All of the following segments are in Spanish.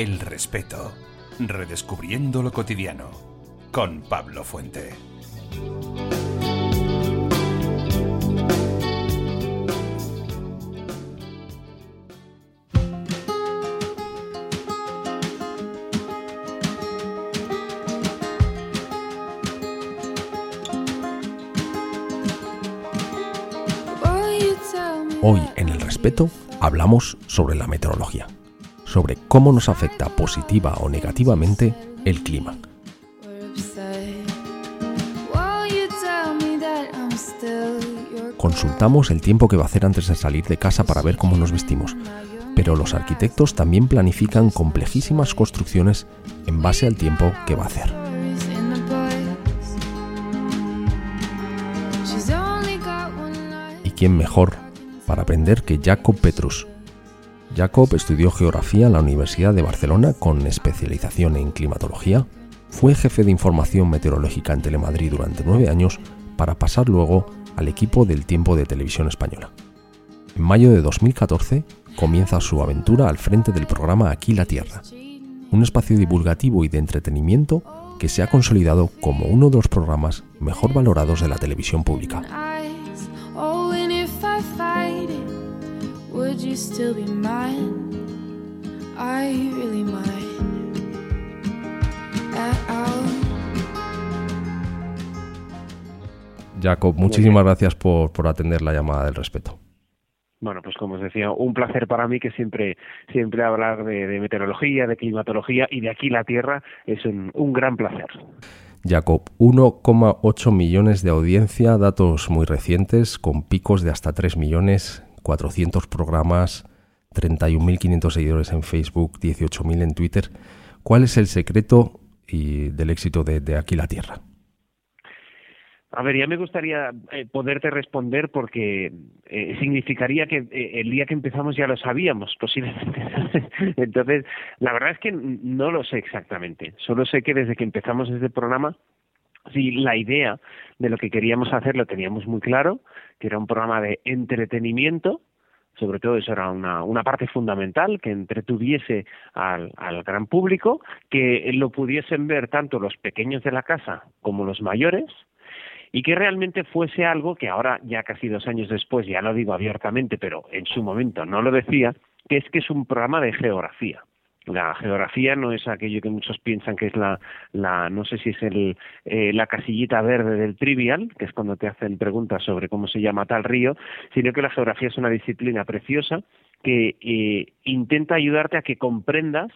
El respeto. Redescubriendo lo cotidiano. Con Pablo Fuente. Hoy en El Respeto hablamos sobre la meteorología, sobre cómo nos afecta positiva o negativamente el clima. Consultamos el tiempo que va a hacer antes de salir de casa para ver cómo nos vestimos, pero los arquitectos también planifican complejísimas construcciones en base al tiempo que va a hacer. ¿Y quién mejor para aprender que Jacob Petrus. Jacob estudió geografía en la Universidad de Barcelona con especialización en climatología, fue jefe de información meteorológica en Telemadrid durante nueve años para pasar luego al equipo del tiempo de televisión española. En mayo de 2014 comienza su aventura al frente del programa Aquí la Tierra, un espacio divulgativo y de entretenimiento que se ha consolidado como uno de los programas mejor valorados de la televisión pública. Jacob, muchísimas gracias por, atender la llamada del respeto. Bueno, pues como os decía, un placer para mí que siempre, siempre hablar de, meteorología, de climatología y de aquí la Tierra es un, un gran placer. Jacob, 1,8 millones de audiencia, datos muy recientes, con picos de hasta 3 millones, 400 programas, 31.500 seguidores en Facebook, 18.000 en Twitter. ¿Cuál es el secreto y del éxito de, Aquí la Tierra? A ver, ya me gustaría eh, poderte responder porque eh, significaría que eh, el día que empezamos ya lo sabíamos, posiblemente. Entonces, la verdad es que no lo sé exactamente. Solo sé que desde que empezamos este programa, sí, la idea de lo que queríamos hacer lo teníamos muy claro, que era un programa de entretenimiento, sobre todo eso era una, parte fundamental, que entretuviese al, al gran público, que lo pudiesen ver tanto los pequeños de la casa como los mayores, y que realmente fuese algo que ahora, ya casi dos años después, ya lo digo abiertamente, pero en su momento no lo decía, que es que es un programa de geografía. La geografía no es aquello que muchos piensan que es la, la no sé si es el, eh, la casillita verde del trivial, que es cuando te hacen preguntas sobre cómo se llama tal río, sino que la geografía es una disciplina preciosa que eh, intenta ayudarte a que comprendas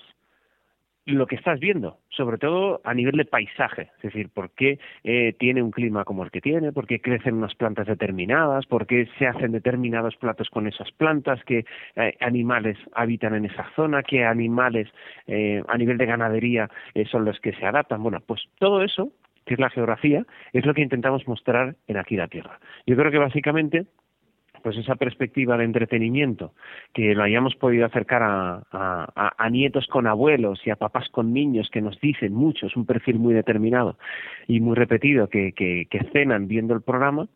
lo que estás viendo, sobre todo a nivel de paisaje, es decir, por qué eh, tiene un clima como el que tiene, por qué crecen unas plantas determinadas, por qué se hacen determinados platos con esas plantas, qué eh, animales habitan en esa zona, qué animales eh, a nivel de ganadería son los que se adaptan. Bueno, pues todo eso, que es la geografía, es lo que intentamos mostrar en Aquí la Tierra. Yo creo que básicamente pues esa perspectiva de entretenimiento, que lo hayamos podido acercar a, nietos con abuelos y a papás con niños que nos dicen mucho, es un perfil muy determinado y muy repetido que, que, cenan viendo el programa,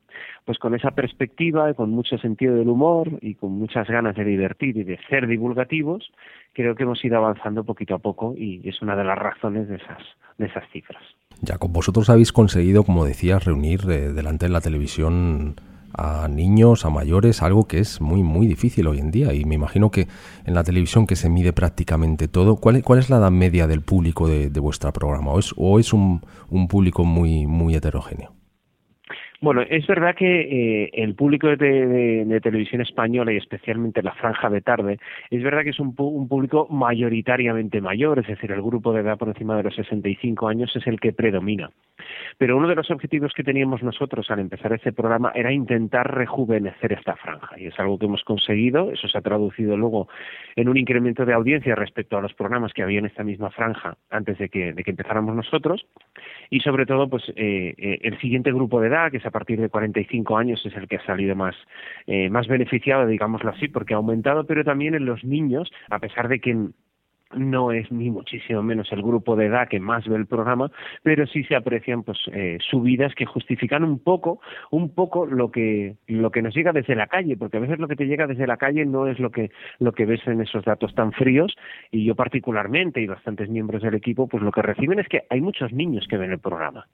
pues con esa perspectiva, con mucho sentido del humor y con muchas ganas de divertir y de ser divulgativos, creo que hemos ido avanzando poquito a poco y es una de las razones de esas, de esas cifras. Ya, con vosotros habéis conseguido, como decías, reunir eh, delante de la televisión a niños, a mayores, algo que es muy, muy difícil hoy en día. Y me imagino que en la televisión que se mide prácticamente todo, ¿cuál, cuál es la edad media del público de, de vuestro programa? ¿O es, o es un, un público muy, muy heterogéneo? Bueno, es verdad que eh, el público de, televisión española y especialmente la franja de tarde, es verdad que es un, público mayoritariamente mayor, es decir, el grupo de edad por encima de los 65 años es el que predomina. Pero uno de los objetivos que teníamos nosotros al empezar este programa era intentar rejuvenecer esta franja y es algo que hemos conseguido, eso se ha traducido luego en un incremento de audiencia respecto a los programas que había en esta misma franja antes de que, empezáramos nosotros y sobre todo pues eh, eh, el siguiente grupo de edad que es a partir de 45 años es el que ha salido más, eh, más beneficiado, digámoslo así, porque ha aumentado, pero también en los niños, a pesar de que no es ni muchísimo menos el grupo de edad que más ve el programa, pero sí se aprecian pues eh, subidas que justifican un poco, un poco lo que lo que nos llega desde la calle, porque a veces lo que te llega desde la calle no es lo que lo que ves en esos datos tan fríos y yo particularmente y bastantes miembros del equipo pues lo que reciben es que hay muchos niños que ven el programa.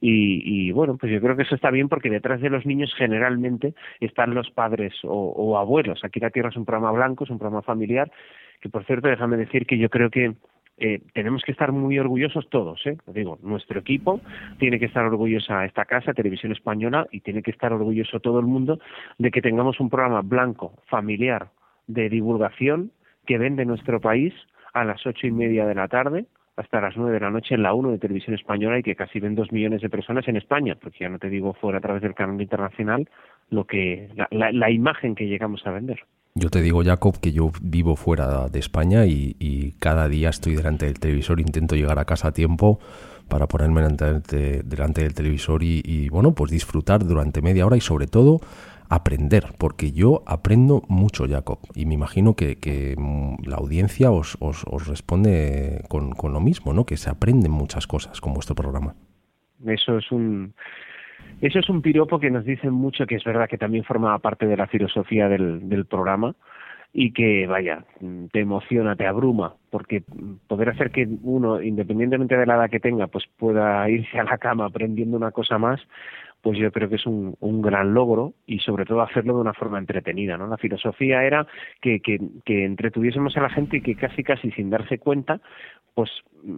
Y, y, bueno, pues yo creo que eso está bien porque detrás de los niños generalmente están los padres o, o abuelos. Aquí la Tierra es un programa blanco, es un programa familiar que por cierto, déjame decir que yo creo que eh, tenemos que estar muy orgullosos todos, ¿eh? Digo, nuestro equipo tiene que estar orgullosa esta casa, Televisión Española, y tiene que estar orgulloso todo el mundo de que tengamos un programa blanco, familiar, de divulgación que vende nuestro país a las ocho y media de la tarde hasta las nueve de la noche en la 1 de Televisión Española y que casi ven dos millones de personas en España, porque ya no te digo fuera a través del canal internacional lo que la, la imagen que llegamos a vender. Yo te digo, Jacob, que yo vivo fuera de España y, cada día estoy delante del televisor, intento llegar a casa a tiempo para ponerme delante, delante del televisor y, bueno, pues disfrutar durante media hora y sobre todo aprender, porque yo aprendo mucho, Jacob, y me imagino que, mm, la audiencia os, os, responde con, con, lo mismo, ¿no? Que se aprenden muchas cosas con vuestro programa. Eso es un eso es un piropo que nos dice mucho que es verdad que también formaba parte de la filosofía del, del programa y que, vaya, te emociona, te abruma, porque poder hacer que uno, independientemente de la edad que tenga, pues pueda irse a la cama aprendiendo una cosa más, pues yo creo que es un, un gran logro y sobre todo hacerlo de una forma entretenida, ¿no? La filosofía era que, que, entretuviésemos a la gente y que casi casi sin darse cuenta, pues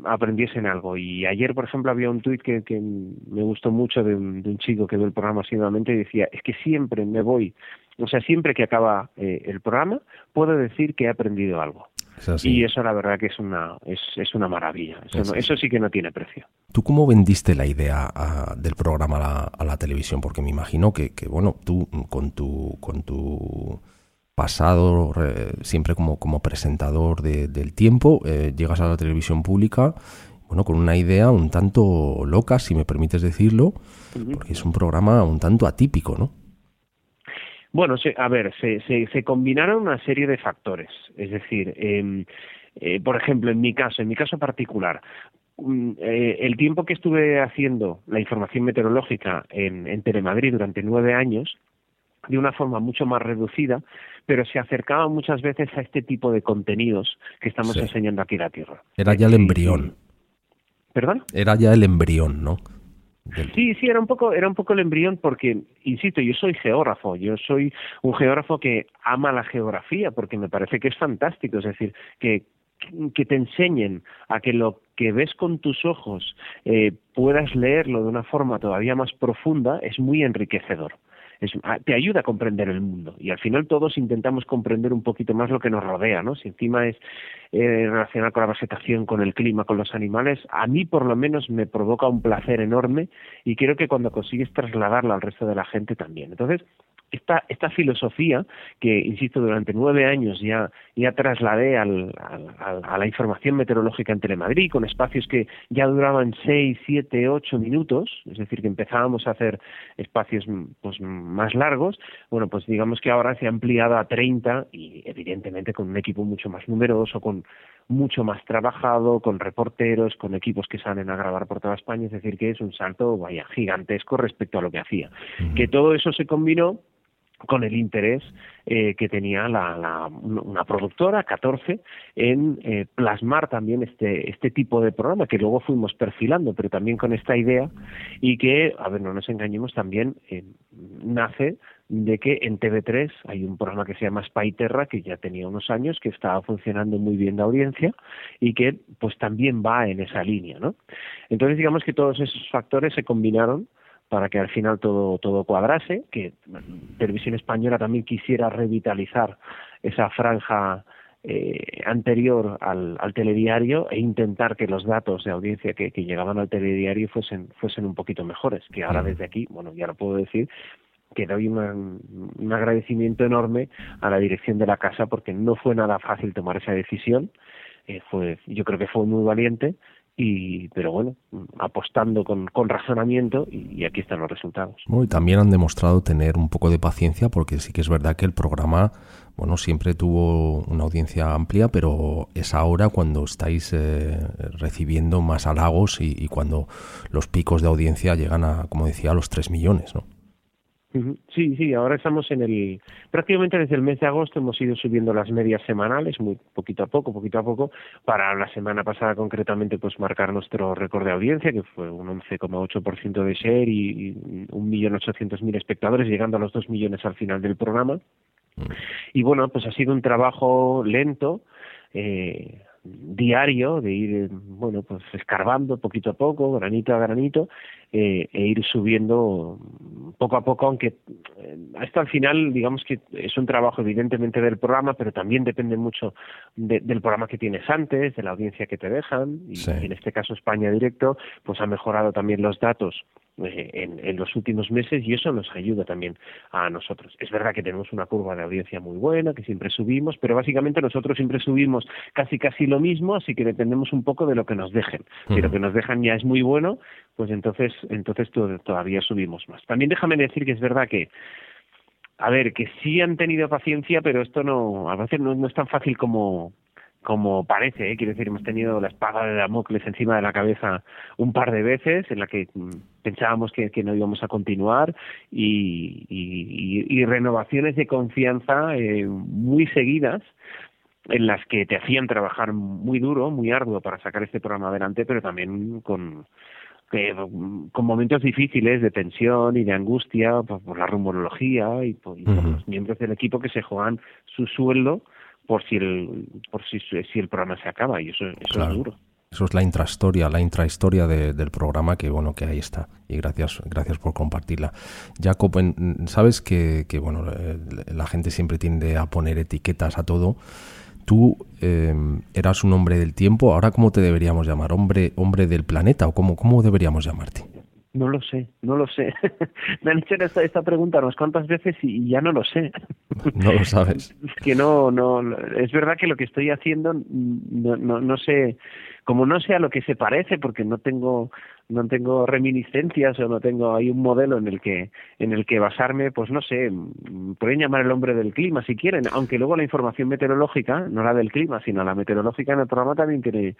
aprendiesen algo. Y ayer, por ejemplo, había un tuit que, que me gustó mucho de un, de un chico que ve el programa asiduamente y decía, es que siempre me voy, o sea, siempre que acaba eh, el programa, puedo decir que he aprendido algo. Y eso la verdad que es una, es, es una maravilla. Eso, eso, sí que no tiene precio. ¿Tú cómo vendiste la idea a, del programa a la, a la, televisión? Porque me imagino que, que, bueno, tú con tu, con tu pasado siempre como, como presentador de, del tiempo, eh, llegas a la televisión pública bueno, con una idea un tanto loca, si me permites decirlo, porque es un programa un tanto atípico, ¿no? Bueno, se, a ver, se, se, se, combinaron una serie de factores. Es decir, eh, eh, por ejemplo, en mi caso, en mi caso particular, mm, eh, el tiempo que estuve haciendo la información meteorológica en, en Telemadrid durante nueve años, de una forma mucho más reducida, pero se acercaba muchas veces a este tipo de contenidos que estamos sí. enseñando aquí en la Tierra. Era ya el embrión. ¿Perdón? Era ya el embrión, ¿no? Sí, sí, era un poco, era un poco el embrión porque, insisto, yo soy geógrafo, yo soy un geógrafo que ama la geografía porque me parece que es fantástico, es decir, que que te enseñen a que lo que ves con tus ojos eh, puedas leerlo de una forma todavía más profunda es muy enriquecedor es, ah, te ayuda a comprender el mundo y al final todos intentamos comprender un poquito más lo que nos rodea, ¿no? Si encima es eh, relacionado con la vegetación, con el clima, con los animales, a mí por lo menos me provoca un placer enorme y creo que cuando consigues trasladarlo al resto de la gente también. Entonces, esta, esta filosofía que, insisto, durante nueve años ya, ya trasladé al, al, a la información meteorológica en Telemadrid, con espacios que ya duraban seis, siete, ocho minutos, es decir, que empezábamos a hacer espacios pues, más largos, bueno, pues digamos que ahora se ha ampliado a 30 y evidentemente con un equipo mucho más numeroso, con mucho más trabajado, con reporteros, con equipos que salen a grabar por toda España, es decir, que es un salto, vaya, gigantesco respecto a lo que hacía. Uh -huh. Que todo eso se combinó con el interés eh, que tenía la, la, una productora, 14, en eh, plasmar también este, este tipo de programa que luego fuimos perfilando, pero también con esta idea y que, a ver, no nos engañemos, también eh, nace de que en TV3 hay un programa que se llama Spy Terra, que ya tenía unos años, que estaba funcionando muy bien de audiencia y que pues también va en esa línea, ¿no? Entonces digamos que todos esos factores se combinaron para que al final todo todo cuadrase, que Televisión Española también quisiera revitalizar esa franja eh, anterior al, al, telediario e intentar que los datos de audiencia que, que, llegaban al telediario fuesen fuesen un poquito mejores, que ahora desde aquí, bueno, ya lo puedo decir, que doy una, un agradecimiento enorme a la dirección de la casa porque no fue nada fácil tomar esa decisión, eh, fue yo creo que fue muy valiente y pero bueno apostando con, con razonamiento y, aquí están los resultados. Y también han demostrado tener un poco de paciencia porque sí que es verdad que el programa bueno siempre tuvo una audiencia amplia pero es ahora cuando estáis eh, recibiendo más halagos y, y, cuando los picos de audiencia llegan a como decía a los 3 millones no Sí, sí, ahora estamos en el prácticamente desde el mes de agosto hemos ido subiendo las medias semanales muy poquito a poco, poquito a poco para la semana pasada concretamente pues marcar nuestro récord de audiencia que fue un 11,8% de share y, un millón ochocientos mil espectadores llegando a los dos millones al final del programa. Mm. Y bueno, pues ha sido un trabajo lento eh, diario de ir bueno pues escarbando poquito a poco granito a granito eh, e ir subiendo poco a poco aunque eh, esto al final digamos que es un trabajo evidentemente del programa pero también depende mucho del programa que tienes antes de la audiencia que te dejan y en este caso España Directo pues ha mejorado también los datos eh, en, en, los últimos meses y eso nos ayuda también a nosotros. Es verdad que tenemos una curva de audiencia muy buena, que siempre subimos, pero básicamente nosotros siempre subimos casi casi lo mismo, así que dependemos un poco de lo que nos dejen. Si lo que nos dejan ya es muy bueno, pues entonces entonces todavía subimos más. También déjame decir que es verdad que a ver, que sí han tenido paciencia, pero esto no, a veces no, no es tan fácil como, como parece, ¿eh? quiero decir, hemos tenido la espada de Damocles encima de la cabeza un par de veces en la que mm, pensábamos que, no íbamos a continuar y, y, renovaciones de confianza eh, muy seguidas en las que te hacían trabajar muy duro, muy arduo para sacar este programa adelante, pero también con, con momentos difíciles de tensión y de angustia por, la rumorología y por, los miembros del equipo que se juegan su sueldo por si el por si, si el programa se acaba y eso, eso es duro. Eso es la intrahistoria, la intrahistoria del programa que bueno que ahí está y gracias gracias por compartirla. Jacob, sabes que, que bueno eh, la gente siempre tiende a poner etiquetas a todo. Tú eh, eras un hombre del tiempo, ahora cómo te deberíamos llamar, hombre hombre del planeta o cómo cómo deberíamos llamarte. No lo sé, no lo sé. Me han hecho esta, esta pregunta unas cuantas veces y ya no lo sé. No lo sabes. Es que no, no, es verdad que lo que estoy haciendo no, no, no sé, como no sé a lo que se parece, porque no tengo, no tengo reminiscencias o no tengo ahí un modelo en el que en el que basarme pues no sé pueden llamar el hombre del clima si quieren aunque luego la información meteorológica no la del clima sino la meteorológica en el programa también tiene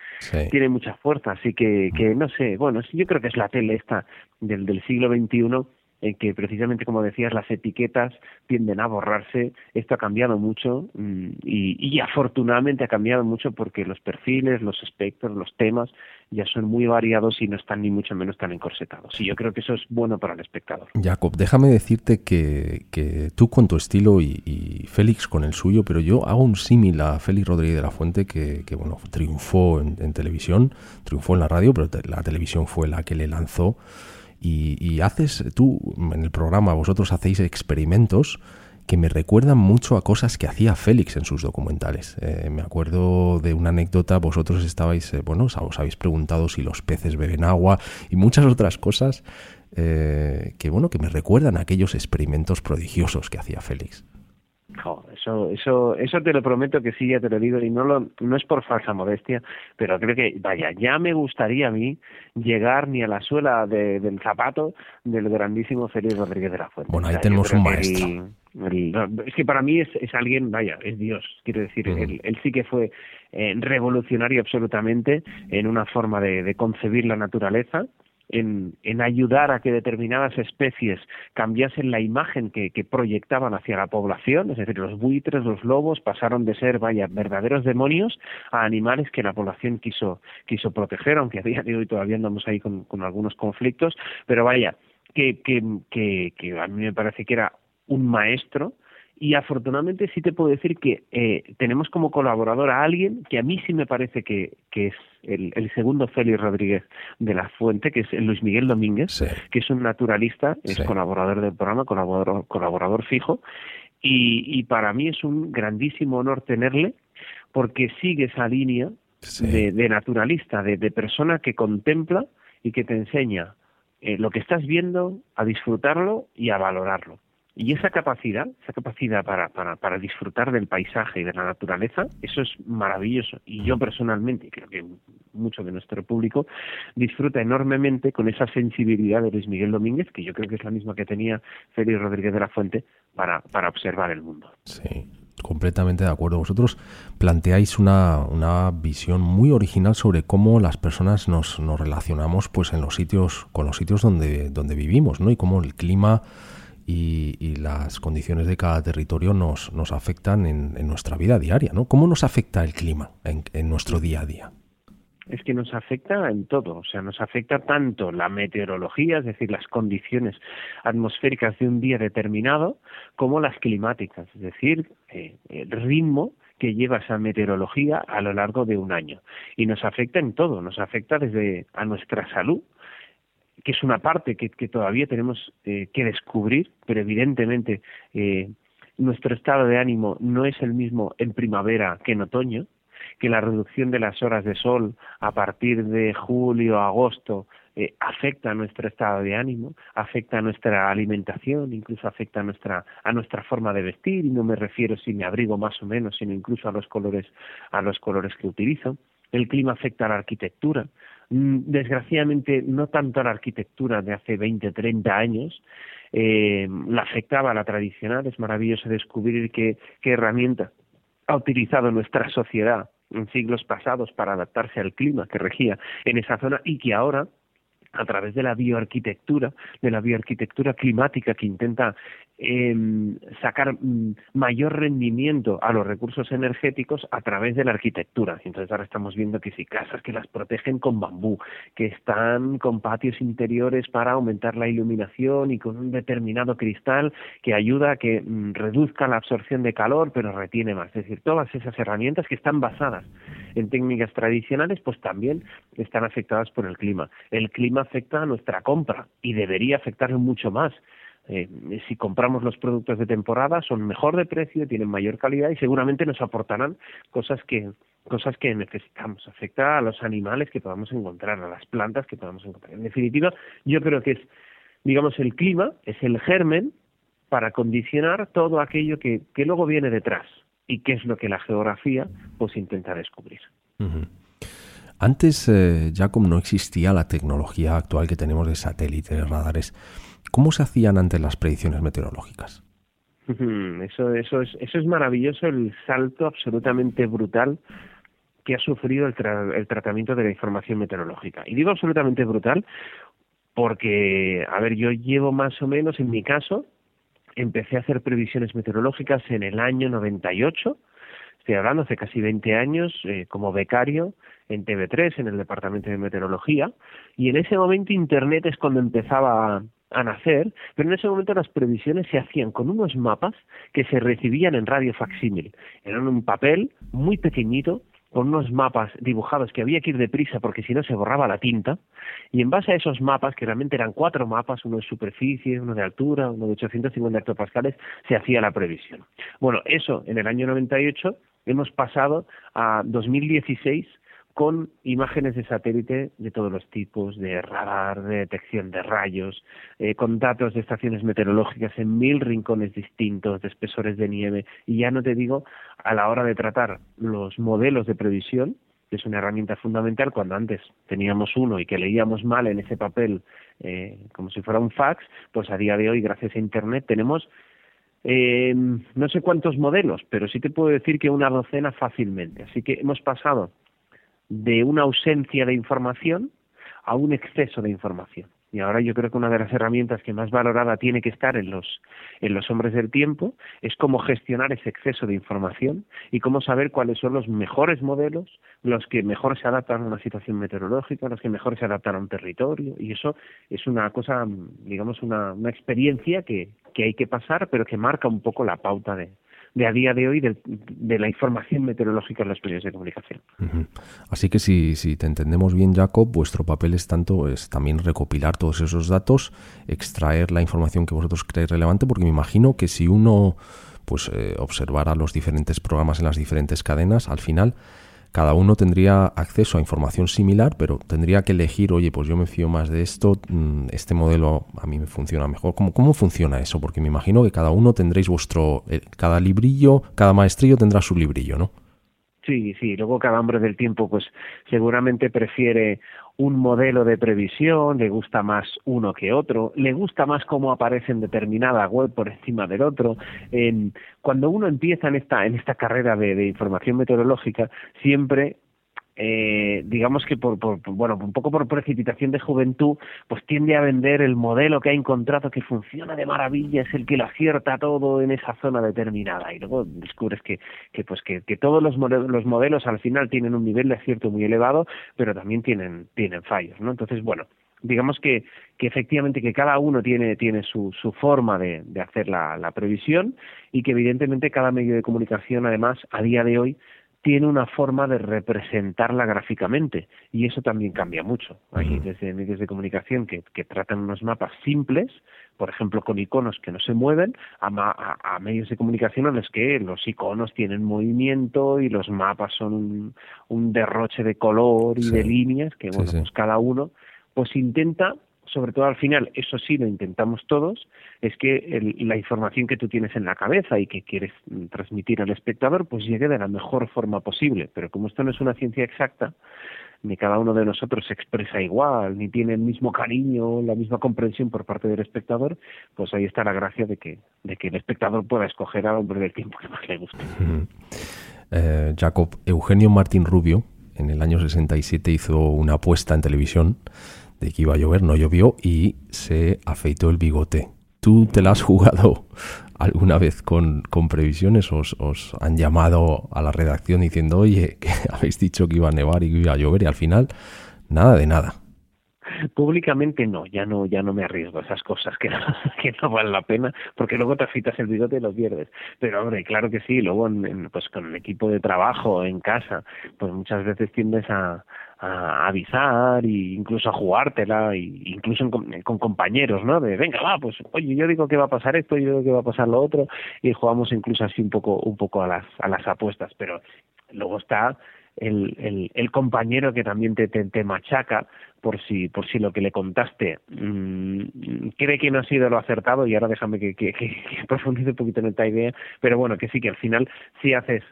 tiene mucha fuerza así que que no sé bueno yo creo que es la tele esta del del siglo XXI en que precisamente como decías las etiquetas tienden a borrarse. Esto ha cambiado mucho mm, y, y, afortunadamente ha cambiado mucho porque los perfiles los espectros los temas ya son muy variados y no están ni mucho menos tan encorsetados. Y yo creo que eso es bueno para el espectador. Jacob déjame decirte que, que tú con tu estilo y, y, Félix con el suyo pero yo hago un símil a Félix Rodríguez de la Fuente que, bueno triunfó en, en televisión triunfó en la radio pero la televisión fue la que le lanzó y, haces tú en el programa, vosotros hacéis experimentos que me recuerdan mucho a cosas que hacía Félix en sus documentales. Eh, me acuerdo de una anécdota, vosotros estabais, eh, bueno, os habéis preguntado si los peces beben agua y muchas otras cosas eh, que, bueno, que me recuerdan a aquellos experimentos prodigiosos que hacía Félix eso, eso, eso te lo prometo que sí, ya te lo digo, y no, lo, no es por falsa modestia, pero creo que, vaya, ya me gustaría a mí llegar ni a la suela del zapato del grandísimo Félix Rodríguez de la Fuente. Bueno, ahí tenemos un maestro. es que para mí es, es alguien, vaya, es Dios, quiero decir, él, él, sí que fue eh, revolucionario absolutamente en una forma de, de concebir la naturaleza en, en, ayudar a que determinadas especies cambiasen la imagen que, que, proyectaban hacia la población, es decir, los buitres, los lobos pasaron de ser, vaya, verdaderos demonios a animales que la población quiso, quiso proteger, aunque a día de hoy todavía andamos ahí con, con algunos conflictos, pero vaya, que, que, que, que a mí me parece que era un maestro y afortunadamente sí te puedo decir que eh, tenemos como colaborador a alguien que a mí sí me parece que, que es el, el, segundo Félix Rodríguez de la Fuente, que es Luis Miguel Domínguez, que es un naturalista, es colaborador del programa, colaborador, colaborador fijo, y, y para mí es un grandísimo honor tenerle porque sigue esa línea de, de, naturalista, de, de persona que contempla y que te enseña eh, lo que estás viendo, a disfrutarlo y a valorarlo Y esa capacidad, esa capacidad para, para, para disfrutar del paisaje y de la naturaleza, eso es maravilloso. Y yo personalmente, creo que mucho de nuestro público, disfruta enormemente con esa sensibilidad de Luis Miguel Domínguez, que yo creo que es la misma que tenía Félix Rodríguez de la Fuente para, para observar el mundo. Sí, completamente de acuerdo. Vosotros planteáis una, una visión muy original sobre cómo las personas nos, nos relacionamos pues en los sitios, con los sitios donde, donde vivimos, ¿no? Y cómo el clima y, las condiciones de cada territorio nos, nos afectan en, nuestra vida diaria, ¿no? ¿Cómo nos afecta el clima en, en nuestro día a día? es que nos afecta en todo, o sea, nos afecta tanto la meteorología, es decir, las condiciones atmosféricas de un día determinado, como las climáticas, es decir, eh, el ritmo que lleva esa meteorología a lo largo de un año. Y nos afecta en todo, nos afecta desde a nuestra salud, que es una parte que, todavía tenemos eh, que descubrir, pero evidentemente eh, nuestro estado de ánimo no es el mismo en primavera que en otoño, que la reducción de las horas de sol a partir de julio, agosto, eh, afecta a nuestro estado de ánimo, afecta a nuestra alimentación, incluso afecta a nuestra, a nuestra forma de vestir, y no me refiero si me abrigo más o menos, sino incluso a los colores, a los colores que utilizo. El clima afecta a la arquitectura. Mm, desgraciadamente, no tanto la arquitectura de hace 20, 30 años, eh, la afectaba a la tradicional. Es maravilloso descubrir qué, qué herramienta ha utilizado nuestra sociedad en siglos pasados para adaptarse al clima que regía en esa zona y que ahora a través de la bioarquitectura, de la bioarquitectura climática que intenta eh, sacar mm, mayor rendimiento a los recursos energéticos a través de la arquitectura. Entonces ahora estamos viendo que si casas que las protegen con bambú, que están con patios interiores para aumentar la iluminación y con un determinado cristal que ayuda a que mm, reduzca la absorción de calor pero retiene más. Es decir, todas esas herramientas que están basadas en técnicas tradicionales pues también están afectadas por el clima. El clima afecta a nuestra compra y debería afectarlo mucho más eh, si compramos los productos de temporada son mejor de precio, tienen mayor calidad y seguramente nos aportarán cosas que cosas que necesitamos. Afecta a los animales que podamos encontrar, a las plantas que podamos encontrar. En definitiva, yo creo que es, digamos, el clima es el germen para condicionar todo aquello que, que luego viene detrás y que es lo que la geografía pues intenta descubrir. Antes, eh, ya como no existía la tecnología actual que tenemos de satélites, radares, ¿Cómo se hacían antes las predicciones meteorológicas? Eso, eso, es, eso es maravilloso, el salto absolutamente brutal que ha sufrido el, tratamiento de la información meteorológica. Y digo absolutamente brutal porque, a ver, yo llevo más o menos, en mi caso, empecé a hacer previsiones meteorológicas en el año 98, estoy hablando hace casi 20 años, eh, como becario en TV3, en el Departamento de Meteorología, y en ese momento Internet es cuando empezaba a nacer, pero en ese momento las previsiones se hacían con unos mapas que se recibían en radio facsímil. Eran un papel muy pequeñito con unos mapas dibujados que había que ir deprisa porque si no se borraba la tinta, y en base a esos mapas, que realmente eran cuatro mapas, uno de superficie, uno de altura, uno de 850 hectopascales, se hacía la previsión. Bueno, eso en el año 98 hemos pasado a 2016 con imágenes de satélite de todos los tipos, de radar, de detección de rayos, eh, con datos de estaciones meteorológicas en mil rincones distintos, de espesores de nieve, y ya no te digo a la hora de tratar los modelos de previsión, que es una herramienta fundamental cuando antes teníamos uno y que leíamos mal en ese papel eh, como si fuera un fax, pues a día de hoy, gracias a Internet, tenemos eh, no sé cuántos modelos, pero sí te puedo decir que una docena fácilmente. Así que hemos pasado de una ausencia de información a un exceso de información. Y ahora yo creo que una de las herramientas que más valorada tiene que estar en los, en los hombres del tiempo es cómo gestionar ese exceso de información y cómo saber cuáles son los mejores modelos, los que mejor se adaptan a una situación meteorológica, los que mejor se adaptan a un territorio. Y eso es una cosa, digamos, una, una experiencia que, que hay que pasar, pero que marca un poco la pauta de, de a día de hoy de, la información meteorológica en los medios de comunicación. Así que si, si te entendemos bien, Jacob, vuestro papel es tanto es también recopilar todos esos datos, extraer la información que vosotros creéis relevante, porque me imagino que si uno pues eh, observara los diferentes programas en las diferentes cadenas, al final cada uno tendría acceso a información similar, pero tendría que elegir, oye, pues yo me fío más de esto, mm, este modelo a mí me funciona mejor. ¿Cómo, cómo funciona eso? Porque me imagino que cada uno tendréis vuestro, eh, cada librillo, cada maestrillo tendrá su librillo, ¿no? Sí, sí, luego cada hombre del tiempo pues seguramente prefiere un modelo de previsión, le gusta más uno que otro, le gusta más cómo aparece en determinada web por encima del otro. cuando uno empieza en esta, en esta carrera de información meteorológica, siempre eh, digamos que por, por, bueno un poco por precipitación de juventud pues tiende a vender el modelo que ha encontrado que funciona de maravilla es el que lo acierta todo en esa zona determinada. Y luego descubres que, que pues que, que todos los modelos, los modelos al final tienen un nivel de acierto muy elevado pero también tienen tienen fallos no entonces bueno digamos que, que efectivamente que cada uno tiene, tiene su, su forma de, de hacer la, la previsión y que evidentemente cada medio de comunicación además a día de hoy tiene una forma de representarla gráficamente y eso también cambia mucho. Hay desde medios de comunicación que, que, tratan unos mapas simples, por ejemplo con iconos que no se mueven, a, a, medios de comunicación en los que los iconos tienen movimiento y los mapas son un, derroche de color y de líneas que bueno, pues cada uno pues intenta sobre todo al final, eso sí lo intentamos todos, es que la información que tú tienes en la cabeza y que quieres transmitir al espectador, pues llegue de la mejor forma posible. Pero como esto no es una ciencia exacta, ni cada uno de nosotros se expresa igual, ni tiene el mismo cariño, la misma comprensión por parte del espectador, pues ahí está la gracia de que, de que el espectador pueda escoger al hombre del tiempo que más le guste. Eh, Jacob, Eugenio Martín Rubio, en el año 67 hizo una apuesta en televisión de que iba a llover, no llovió y se afeitó el bigote. ¿Tú te la has jugado alguna vez con, con previsiones? ¿Os, ¿Os, han llamado a la redacción diciendo, oye, que habéis dicho que iba a nevar y que iba a llover y al final nada de nada? Públicamente no, ya no, ya no me arriesgo a esas cosas que no, que no valen la pena, porque luego te afitas el bigote y lo pierdes. Pero hombre, claro que sí, luego en, pues con el equipo de trabajo, en casa, pues muchas veces tiendes a, a avisar e incluso a jugártela, e incluso con, compañeros, ¿no? De venga, va, pues oye, yo digo que va a pasar esto, yo digo que va a pasar lo otro, y jugamos incluso así un poco, un poco a las, a las apuestas, pero luego está el, el, el compañero que también te, te, machaca por si, por si lo que le contaste mmm, cree que no ha sido lo acertado, y ahora déjame que, que, que, que profundice un poquito en esta idea, pero bueno, que sí, que al final si haces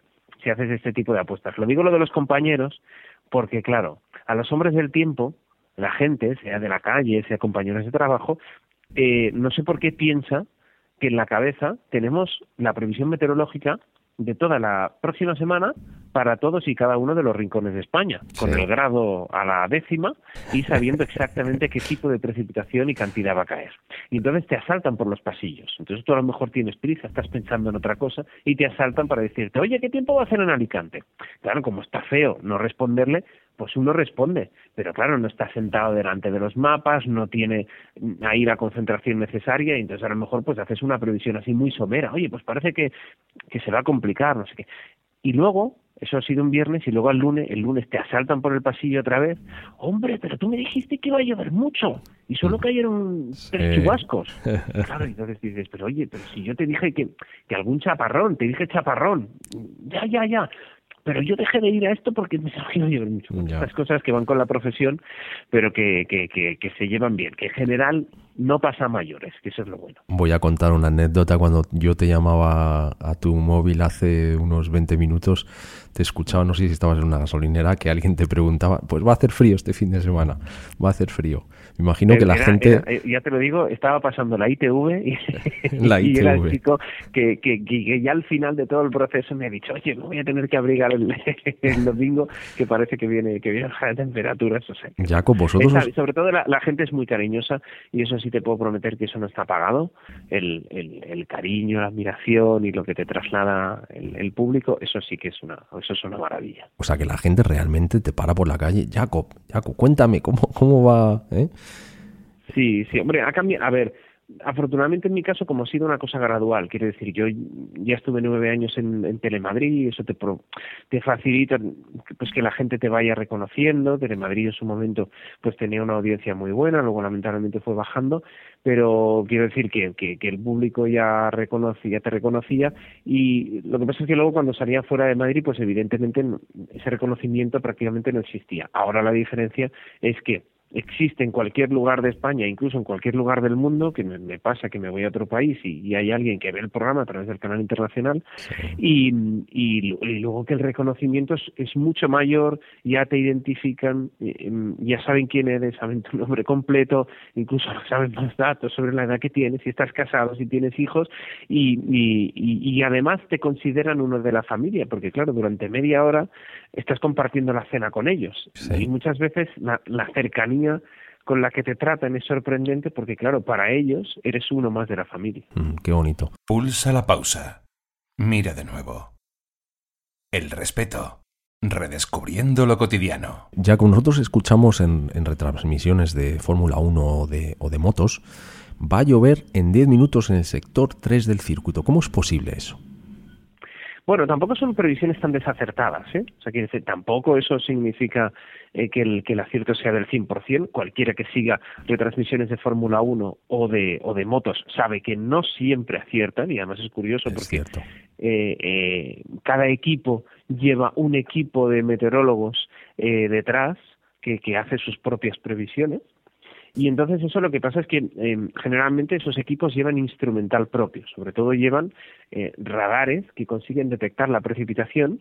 si haces este tipo de apuestas. Lo digo lo de los compañeros porque claro, a los hombres del tiempo, la gente, sea de la calle, sea compañeros de trabajo, eh, no sé por qué piensa que en la cabeza tenemos la previsión meteorológica de toda la próxima semana para todos y cada uno de los rincones de España, con el grado a la décima y sabiendo exactamente qué tipo de precipitación y cantidad va a caer. Y entonces te asaltan por los pasillos. Entonces tú a lo mejor tienes prisa, estás pensando en otra cosa y te asaltan para decirte, oye, ¿qué tiempo va a hacer en Alicante? Claro, como está feo no responderle, pues uno responde, pero claro, no está sentado delante de los mapas, no tiene ahí la concentración necesaria, y entonces a lo mejor pues haces una previsión así muy somera, oye, pues parece que, que se va a complicar, no sé qué. Y luego, eso ha sido un viernes, y luego al lunes, el lunes te asaltan por el pasillo otra vez, hombre, pero tú me dijiste que iba a llover mucho, y solo cayeron tres chubascos. Claro, y entonces dices, pero oye, pero si yo te dije que, que algún chaparrón, te dije chaparrón, ya, ya, ya, pero yo dejé de ir a esto porque me imagino llover mucho. Estas cosas que van con la profesión, pero que, que, que, que, se llevan bien, que en general no pasa a mayores, que eso es lo bueno. Voy a contar una anécdota. Cuando yo te llamaba a tu móvil hace unos 20 minutos, te escuchaba, no sé si estabas en una gasolinera, que alguien te preguntaba, pues va a hacer frío este fin de semana, va a hacer frío. Me imagino que la gente... Eh, ya te lo digo, estaba pasando la ITV y, la ITV. era el chico que, que, que, ya al final de todo el proceso me ha dicho, oye, me voy a tener que abrigar el, domingo, que parece que viene que viene a temperaturas. O sea, Jacob, vosotros... Sobre todo la, la, gente es muy cariñosa y eso sí te puedo prometer que eso no está pagado. El, el, el cariño, la admiración y lo que te traslada el, el, público, eso sí que es una, eso es una maravilla. O sea, que la gente realmente te para por la calle. Jacob, Jacob, cuéntame, ¿cómo, cómo va? Eh? Sí, sí, hombre, ha cambiado. A ver, afortunadamente en mi caso, como ha sido una cosa gradual, quiero decir, yo ya estuve nueve años en, en Telemadrid y eso te, te facilita pues que la gente te vaya reconociendo. Telemadrid en su momento pues tenía una audiencia muy buena, luego lamentablemente fue bajando, pero quiero decir que, que, que el público ya reconocía, te reconocía y lo que pasa es que luego cuando salía fuera de Madrid, pues evidentemente ese reconocimiento prácticamente no existía. Ahora la diferencia es que existe en cualquier lugar de España, incluso en cualquier lugar del mundo, que me, pasa que me voy a otro país y, hay alguien que ve el programa a través del canal internacional y, y, luego que el reconocimiento es, mucho mayor, ya te identifican, em, ya saben quién eres, saben tu nombre completo, incluso saben más datos sobre la edad que tienes, si estás casado, si tienes hijos y, y además te consideran uno de la familia, porque claro, durante media hora estás compartiendo la cena con ellos. Y muchas veces la, la cercanía con la que te tratan es sorprendente porque, claro, para ellos eres uno más de la familia. Mm, qué bonito. Pulsa la pausa. Mira de nuevo. El respeto. Redescubriendo lo cotidiano. Ya que nosotros escuchamos en, retransmisiones de Fórmula 1 o de, o de motos, va a llover en 10 minutos en el sector 3 del circuito. ¿Cómo es posible eso? Bueno, tampoco son previsiones tan desacertadas, ¿eh? O sea, quiere decir, tampoco eso significa eh, que, el, que el acierto sea del 100%. Cualquiera que siga retransmisiones de Fórmula 1 o de, o de motos sabe que no siempre aciertan, y además es curioso porque eh, eh, cada equipo lleva un equipo de meteorólogos eh, detrás que, que hace sus propias previsiones y entonces eso lo que pasa es que eh, generalmente esos equipos llevan instrumental propio, sobre todo llevan eh, radares que consiguen detectar la precipitación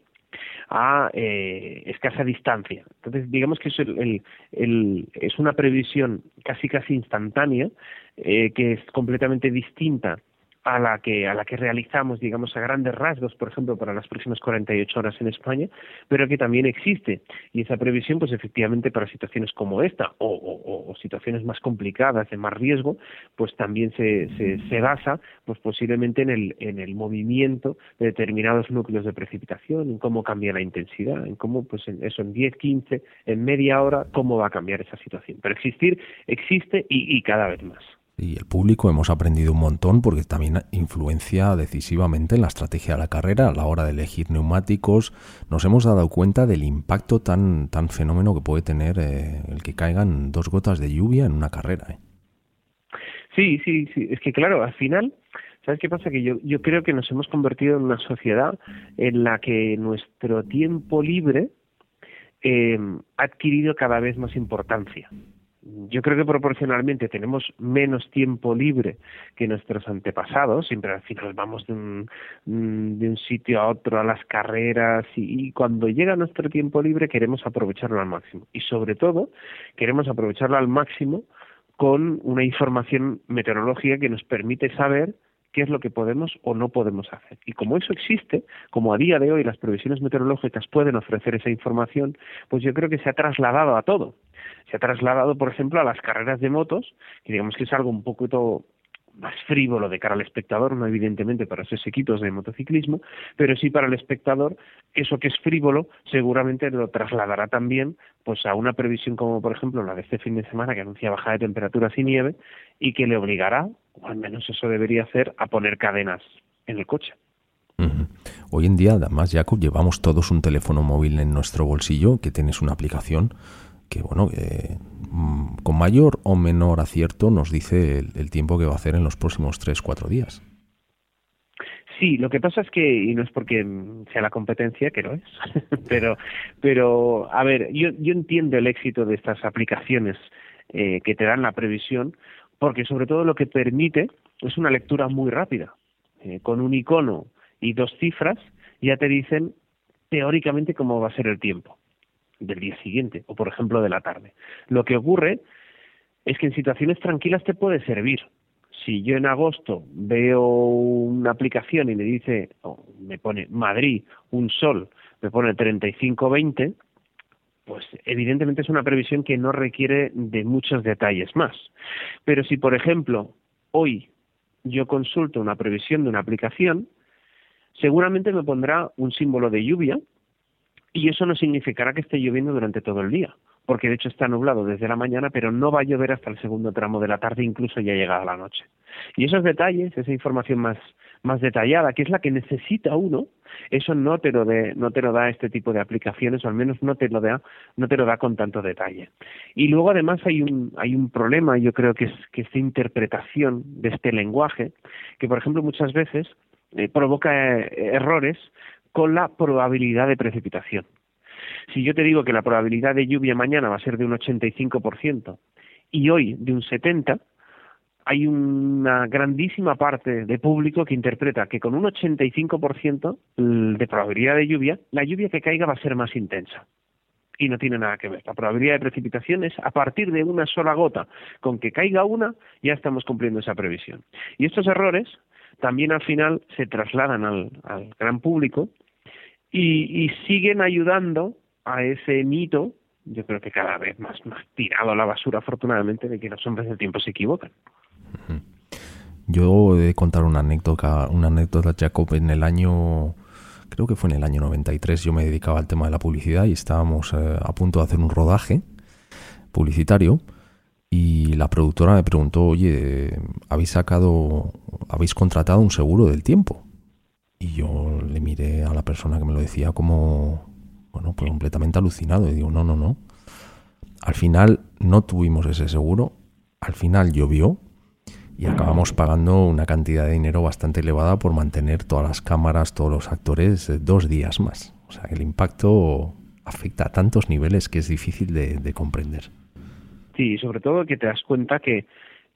a eh, escasa distancia. Entonces, digamos que es, el, el, es una previsión casi casi instantánea eh, que es completamente distinta a la que a la que realizamos digamos a grandes rasgos por ejemplo para las próximas 48 horas en España pero que también existe. Y esa previsión pues efectivamente para situaciones como esta o, o, situaciones más complicadas de más riesgo pues también se, se, se, basa pues posiblemente en el en el movimiento de determinados núcleos de precipitación en cómo cambia la intensidad en cómo pues en eso en 10 15 en media hora cómo va a cambiar esa situación. Pero existir existe y, y cada vez más y el público hemos aprendido un montón porque también influencia decisivamente en la estrategia de la carrera a la hora de elegir neumáticos. Nos hemos dado cuenta del impacto tan, tan fenómeno que puede tener eh, el que caigan dos gotas de lluvia en una carrera. ¿eh? Sí, sí, sí. Es que claro, al final, ¿sabes qué pasa? Que yo, yo creo que nos hemos convertido en una sociedad en la que nuestro tiempo libre eh, ha adquirido cada vez más importancia yo creo que proporcionalmente tenemos menos tiempo libre que nuestros antepasados, siempre al final vamos de un, mm, de un sitio a otro a las carreras y, y, cuando llega nuestro tiempo libre queremos aprovecharlo al máximo y sobre todo queremos aprovecharlo al máximo con una información meteorológica que nos permite saber qué es lo que podemos o no podemos hacer. Y como eso existe, como a día de hoy las previsiones meteorológicas pueden ofrecer esa información, pues yo creo que se ha trasladado a todo. Se ha trasladado, por ejemplo, a las carreras de motos, que digamos que es algo un poquito más frívolo de cara al espectador, no evidentemente para esos equipos de motociclismo, pero sí para el espectador, eso que es frívolo seguramente lo trasladará también pues a una previsión como por ejemplo la de este fin de semana que anuncia baja de temperaturas y nieve y que le obligará, o al menos eso debería hacer, a poner cadenas en el coche. Hoy en día, además, Jacob, llevamos todos un teléfono móvil en nuestro bolsillo que tienes una aplicación que bueno, eh, con mayor o menor acierto nos dice el, tiempo que va a hacer en los próximos 3-4 días. Sí, lo que pasa es que, y no es porque sea la competencia, que no es, pero, pero, a ver, yo, yo entiendo el éxito de estas aplicaciones eh, que te dan la previsión, porque sobre todo lo que permite es una lectura muy rápida. Eh, con un icono y dos cifras ya te dicen teóricamente cómo va a ser el tiempo del día siguiente o por ejemplo de la tarde. Lo que ocurre es que en situaciones tranquilas te puede servir. Si yo en agosto veo una aplicación y me dice, me pone Madrid, un sol, me pone 35-20, pues evidentemente es una previsión que no requiere de muchos detalles más. Pero si, por ejemplo, hoy yo consulto una previsión de una aplicación, seguramente me pondrá un símbolo de lluvia, y eso no significará que esté lloviendo durante todo el día. porque de hecho está nublado desde la mañana, pero no va a llover hasta el segundo tramo de la tarde, incluso ya llegada la noche. Y esos detalles, esa información más, más detallada, que es la que necesita uno, eso no te lo de, no te lo da este tipo de aplicaciones, o al menos no te lo da, no te lo da con tanto detalle. Y luego además hay un, hay un problema, yo creo que es que esta interpretación de este lenguaje, que por ejemplo muchas veces eh, provoca eh, errores con la probabilidad de precipitación. Si yo te digo que la probabilidad de lluvia mañana va a ser de un 85% y hoy de un 70%, hay una grandísima parte de público que interpreta que con un 85% de probabilidad de lluvia, la lluvia que caiga va a ser más intensa. Y no tiene nada que ver. La probabilidad de precipitación es a partir de una sola gota. Con que caiga una, ya estamos cumpliendo esa previsión. Y estos errores también al final se trasladan al, gran público y, y siguen ayudando a ese mito, yo creo que cada vez más, tirado a la basura, afortunadamente, de que los hombres del tiempo se equivocan. Yo he de contar una anécdota, una anécdota, Jacob, en el año, creo que fue en el año 93, yo me dedicaba al tema de la publicidad y estábamos eh, a punto de hacer un rodaje publicitario y la productora me preguntó, oye, ¿habéis sacado, habéis contratado un seguro del tiempo? Y yo le miré a la persona que me lo decía como, bueno, pues completamente alucinado. Y digo, no, no, no. Al final no tuvimos ese seguro. Al final llovió y acabamos pagando una cantidad de dinero bastante elevada por mantener todas las cámaras, todos los actores eh, dos días más. O sea, el impacto afecta a tantos niveles que es difícil de, comprender. Sí, sobre todo que te das cuenta que,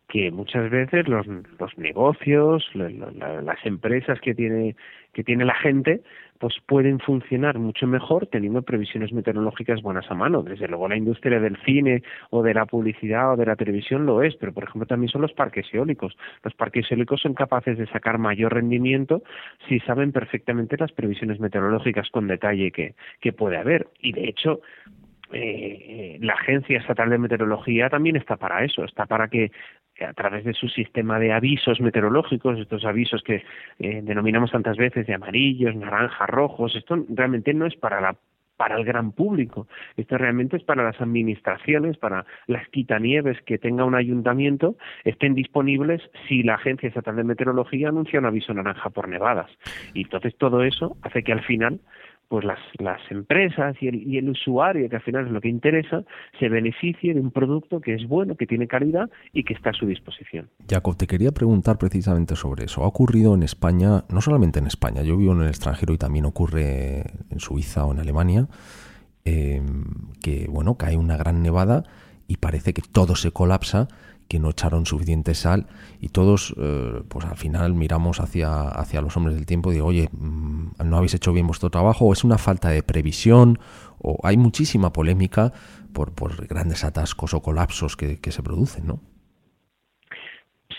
que muchas veces los, los negocios, las empresas que tiene, que tiene la gente, pues pueden funcionar mucho mejor teniendo previsiones meteorológicas buenas a mano. Desde luego la industria del cine o de la publicidad o de la televisión lo es, pero por ejemplo también son los parques eólicos. Los parques eólicos son capaces de sacar mayor rendimiento si saben perfectamente las previsiones meteorológicas con detalle que, que puede haber. Y de hecho, eh, la Agencia Estatal de Meteorología también está para eso, está para que a través de su sistema de avisos meteorológicos, estos avisos que eh, denominamos tantas veces de amarillos, naranjas, rojos, esto realmente no es para la para el gran público. Esto realmente es para las administraciones, para las quitanieves que tenga un ayuntamiento, estén disponibles si la Agencia Estatal de Meteorología anuncia un aviso naranja por nevadas. Y entonces todo eso hace que al final pues las, las empresas y el, y el usuario, que al final es lo que interesa, se beneficie de un producto que es bueno, que tiene calidad y que está a su disposición. Jacob, te quería preguntar precisamente sobre eso. Ha ocurrido en España, no solamente en España, yo vivo en el extranjero y también ocurre en Suiza o en Alemania, eh, que bueno, cae una gran nevada y parece que todo se colapsa que no echaron suficiente sal y todos, eh, pues al final miramos hacia, hacia los hombres del tiempo y digo, oye, mm, no habéis hecho bien vuestro trabajo, o es una falta de previsión, o hay muchísima polémica por, por grandes atascos o colapsos que, que se producen, ¿no?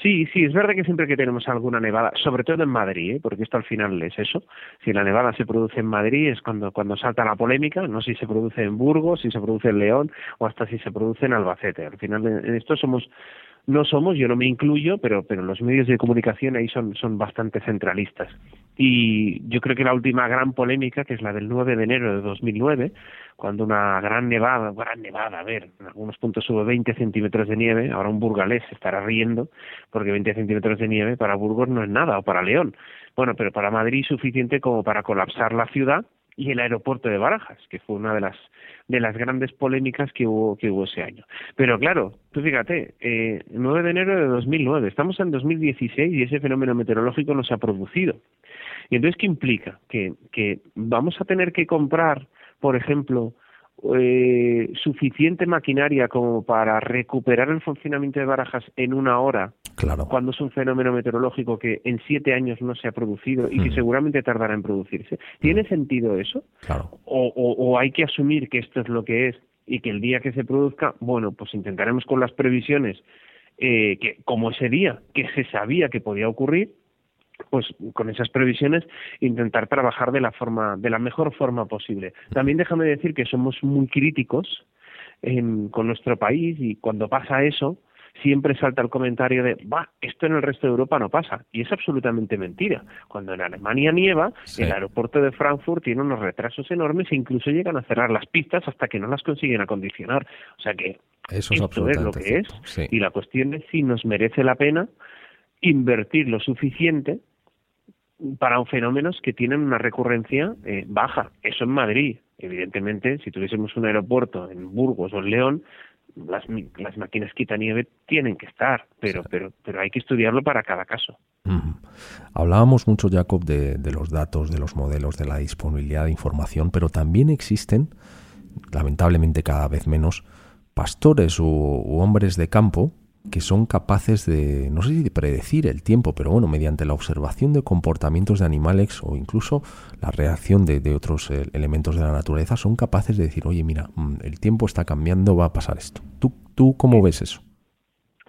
Sí, sí, es verdad que siempre que tenemos alguna nevada, sobre todo en Madrid, ¿eh? porque esto al final es eso, si la nevada se produce en Madrid es cuando, cuando salta la polémica, no si se produce en Burgos, si se produce en León o hasta si se produce en Albacete. Al final en esto somos no somos, yo no me incluyo, pero, pero los medios de comunicación ahí son, son bastante centralistas. Y yo creo que la última gran polémica, que es la del 9 de enero de 2009, cuando una gran nevada, gran nevada, a ver, en algunos puntos hubo 20 centímetros de nieve, ahora un burgalés estará riendo, porque 20 centímetros de nieve para Burgos no es nada, o para León. Bueno, pero para Madrid suficiente como para colapsar la ciudad y el aeropuerto de Barajas, que fue una de las de las grandes polémicas que hubo que hubo ese año. Pero claro, tú fíjate, eh, 9 de enero de 2009, estamos en 2016 y ese fenómeno meteorológico no se ha producido. Y entonces, ¿qué implica? Que, que vamos a tener que comprar, por ejemplo, eh, suficiente maquinaria como para recuperar el funcionamiento de Barajas en una hora, claro. cuando es un fenómeno meteorológico que en siete años no se ha producido y que mm. seguramente tardará en producirse. ¿Tiene mm. sentido eso? Claro. O, o, hay que asumir que esto es lo que es y que el día que se produzca, bueno, pues intentaremos con las previsiones eh, que como ese día que se sabía que podía ocurrir, pues con esas previsiones intentar trabajar de la forma de la mejor forma posible. También déjame decir que somos muy críticos con nuestro país y cuando pasa eso siempre salta el comentario de, va, esto en el resto de Europa no pasa. Y es absolutamente mentira. Cuando en Alemania nieva, el aeropuerto de Frankfurt tiene unos retrasos enormes e incluso llegan a cerrar las pistas hasta que no las consiguen acondicionar. O sea que eso esto es lo que es. Y la cuestión es si nos merece la pena invertir lo suficiente para fenómenos que tienen una recurrencia eh, baja. Eso en Madrid. Evidentemente, si tuviésemos un aeropuerto en Burgos o en León, las, las máquinas nieve tienen que estar, pero, pero, pero hay que estudiarlo para cada caso. Hablábamos mucho, Jacob, de, de, los datos, de los modelos, de la disponibilidad de información, pero también existen, lamentablemente cada vez menos, pastores u hombres de campo que son capaces de, no sé si de predecir el tiempo, pero bueno, mediante la observación de comportamientos de animales o incluso la reacción de, otros eh, elementos de la naturaleza, son capaces de decir, oye, mira, mm, el tiempo está cambiando, va a pasar esto. ¿Tú, tú cómo ves eso?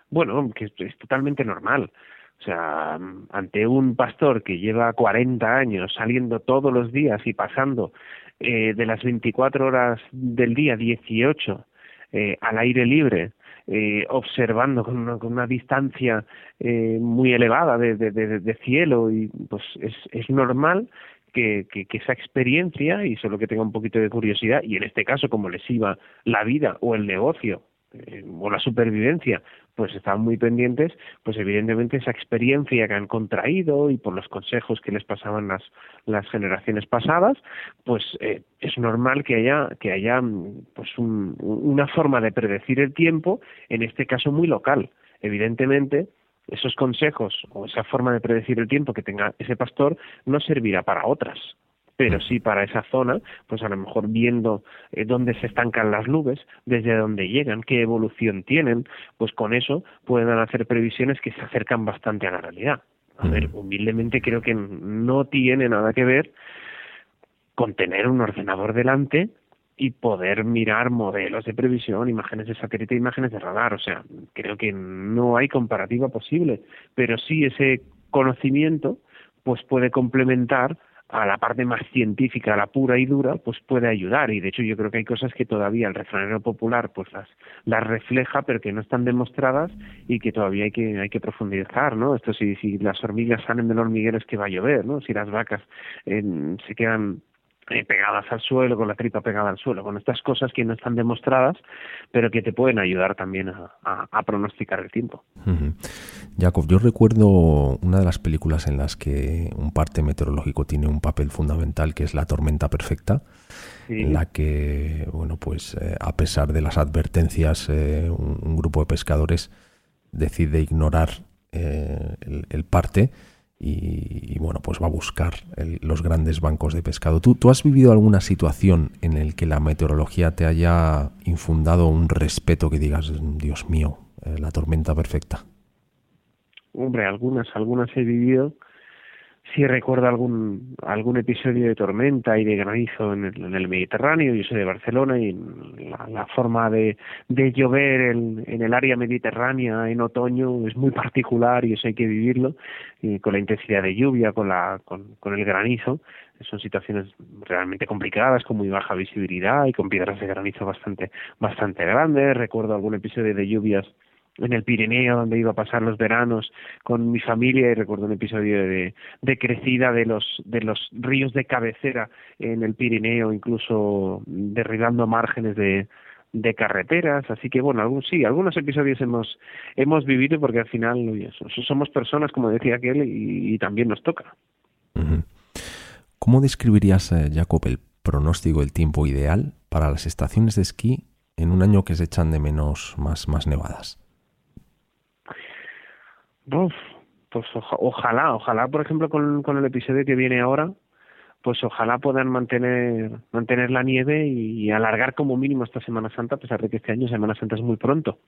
Bueno, que es totalmente normal. O sea, ante un pastor que lleva 40 años saliendo todos los días y pasando eh, de las 24 horas del día 18 eh, al aire libre, eh, observando con una, con una distancia eh, muy elevada de, de, de, cielo y pues es, es normal que, que, esa experiencia y solo que tenga un poquito de curiosidad y en este caso como les iba la vida o el negocio eh, o la supervivencia, pues estaban muy pendientes, pues evidentemente esa experiencia que han contraído y por los consejos que les pasaban las, las generaciones pasadas, pues eh, es normal que haya, que haya pues una forma de predecir el tiempo, en este caso muy local. Evidentemente, esos consejos o esa forma de predecir el tiempo que tenga ese pastor no servirá para otras pero sí para esa zona, pues a lo mejor viendo eh, dónde se estancan las nubes, desde dónde llegan, qué evolución tienen, pues con eso pueden hacer previsiones que se acercan bastante a la realidad. A ver, humildemente creo que no tiene nada que ver con tener un ordenador delante y poder mirar modelos de previsión, imágenes de satélite, imágenes de radar. O sea, creo que no hay comparativa posible, pero sí ese conocimiento pues puede complementar a la parte más científica, la pura y dura, pues puede ayudar. Y de hecho yo creo que hay cosas que todavía el refranero popular pues las, las refleja, pero que no están demostradas y que todavía hay que, hay que profundizar, ¿no? Esto si, si las hormigas salen del hormiguero es que va a llover, ¿no? Si las vacas eh, se quedan eh, pegadas al suelo, con la tripa pegada al suelo, con estas cosas que no están demostradas, pero que te pueden ayudar también a, pronosticar el tiempo. Jacob, yo recuerdo una de las películas en las que un parte meteorológico tiene un papel fundamental, que es La tormenta perfecta, en la que, bueno, pues eh, a pesar de las advertencias, eh, un, grupo de pescadores decide ignorar el parte y, bueno, pues va a buscar los grandes bancos de pescado. ¿Tú, ¿Tú has vivido alguna situación en la que la meteorología te haya infundado un respeto que digas, Dios mío, eh, la tormenta perfecta? Hombre, algunas, algunas he vivido sí recuerdo algún algún episodio de tormenta y de granizo en el, en el Mediterráneo. Yo soy de Barcelona y la, la forma de, de llover en, en, el área mediterránea en otoño es muy particular y eso hay que vivirlo y con la intensidad de lluvia, con la con, con el granizo. Son situaciones realmente complicadas, con muy baja visibilidad y con piedras de granizo bastante bastante grandes. Recuerdo algún episodio de lluvias en el Pirineo donde iba a pasar los veranos con mi familia y recuerdo un episodio de, crecida de los de los ríos de cabecera en el Pirineo incluso derribando márgenes de carreteras, así que bueno, algún, sí, algunos episodios hemos hemos vivido porque al final somos personas, como decía aquel, y, también nos toca. ¿Cómo describirías, eh, Jacob, el pronóstico del tiempo ideal para las estaciones de esquí en un año que se echan de menos más nevadas? Pues ojalá, ojalá, por ejemplo, con, el episodio que viene ahora, pues ojalá puedan mantener mantener la nieve y, alargar como mínimo esta Semana Santa, a pesar de que este año Semana Santa es muy pronto.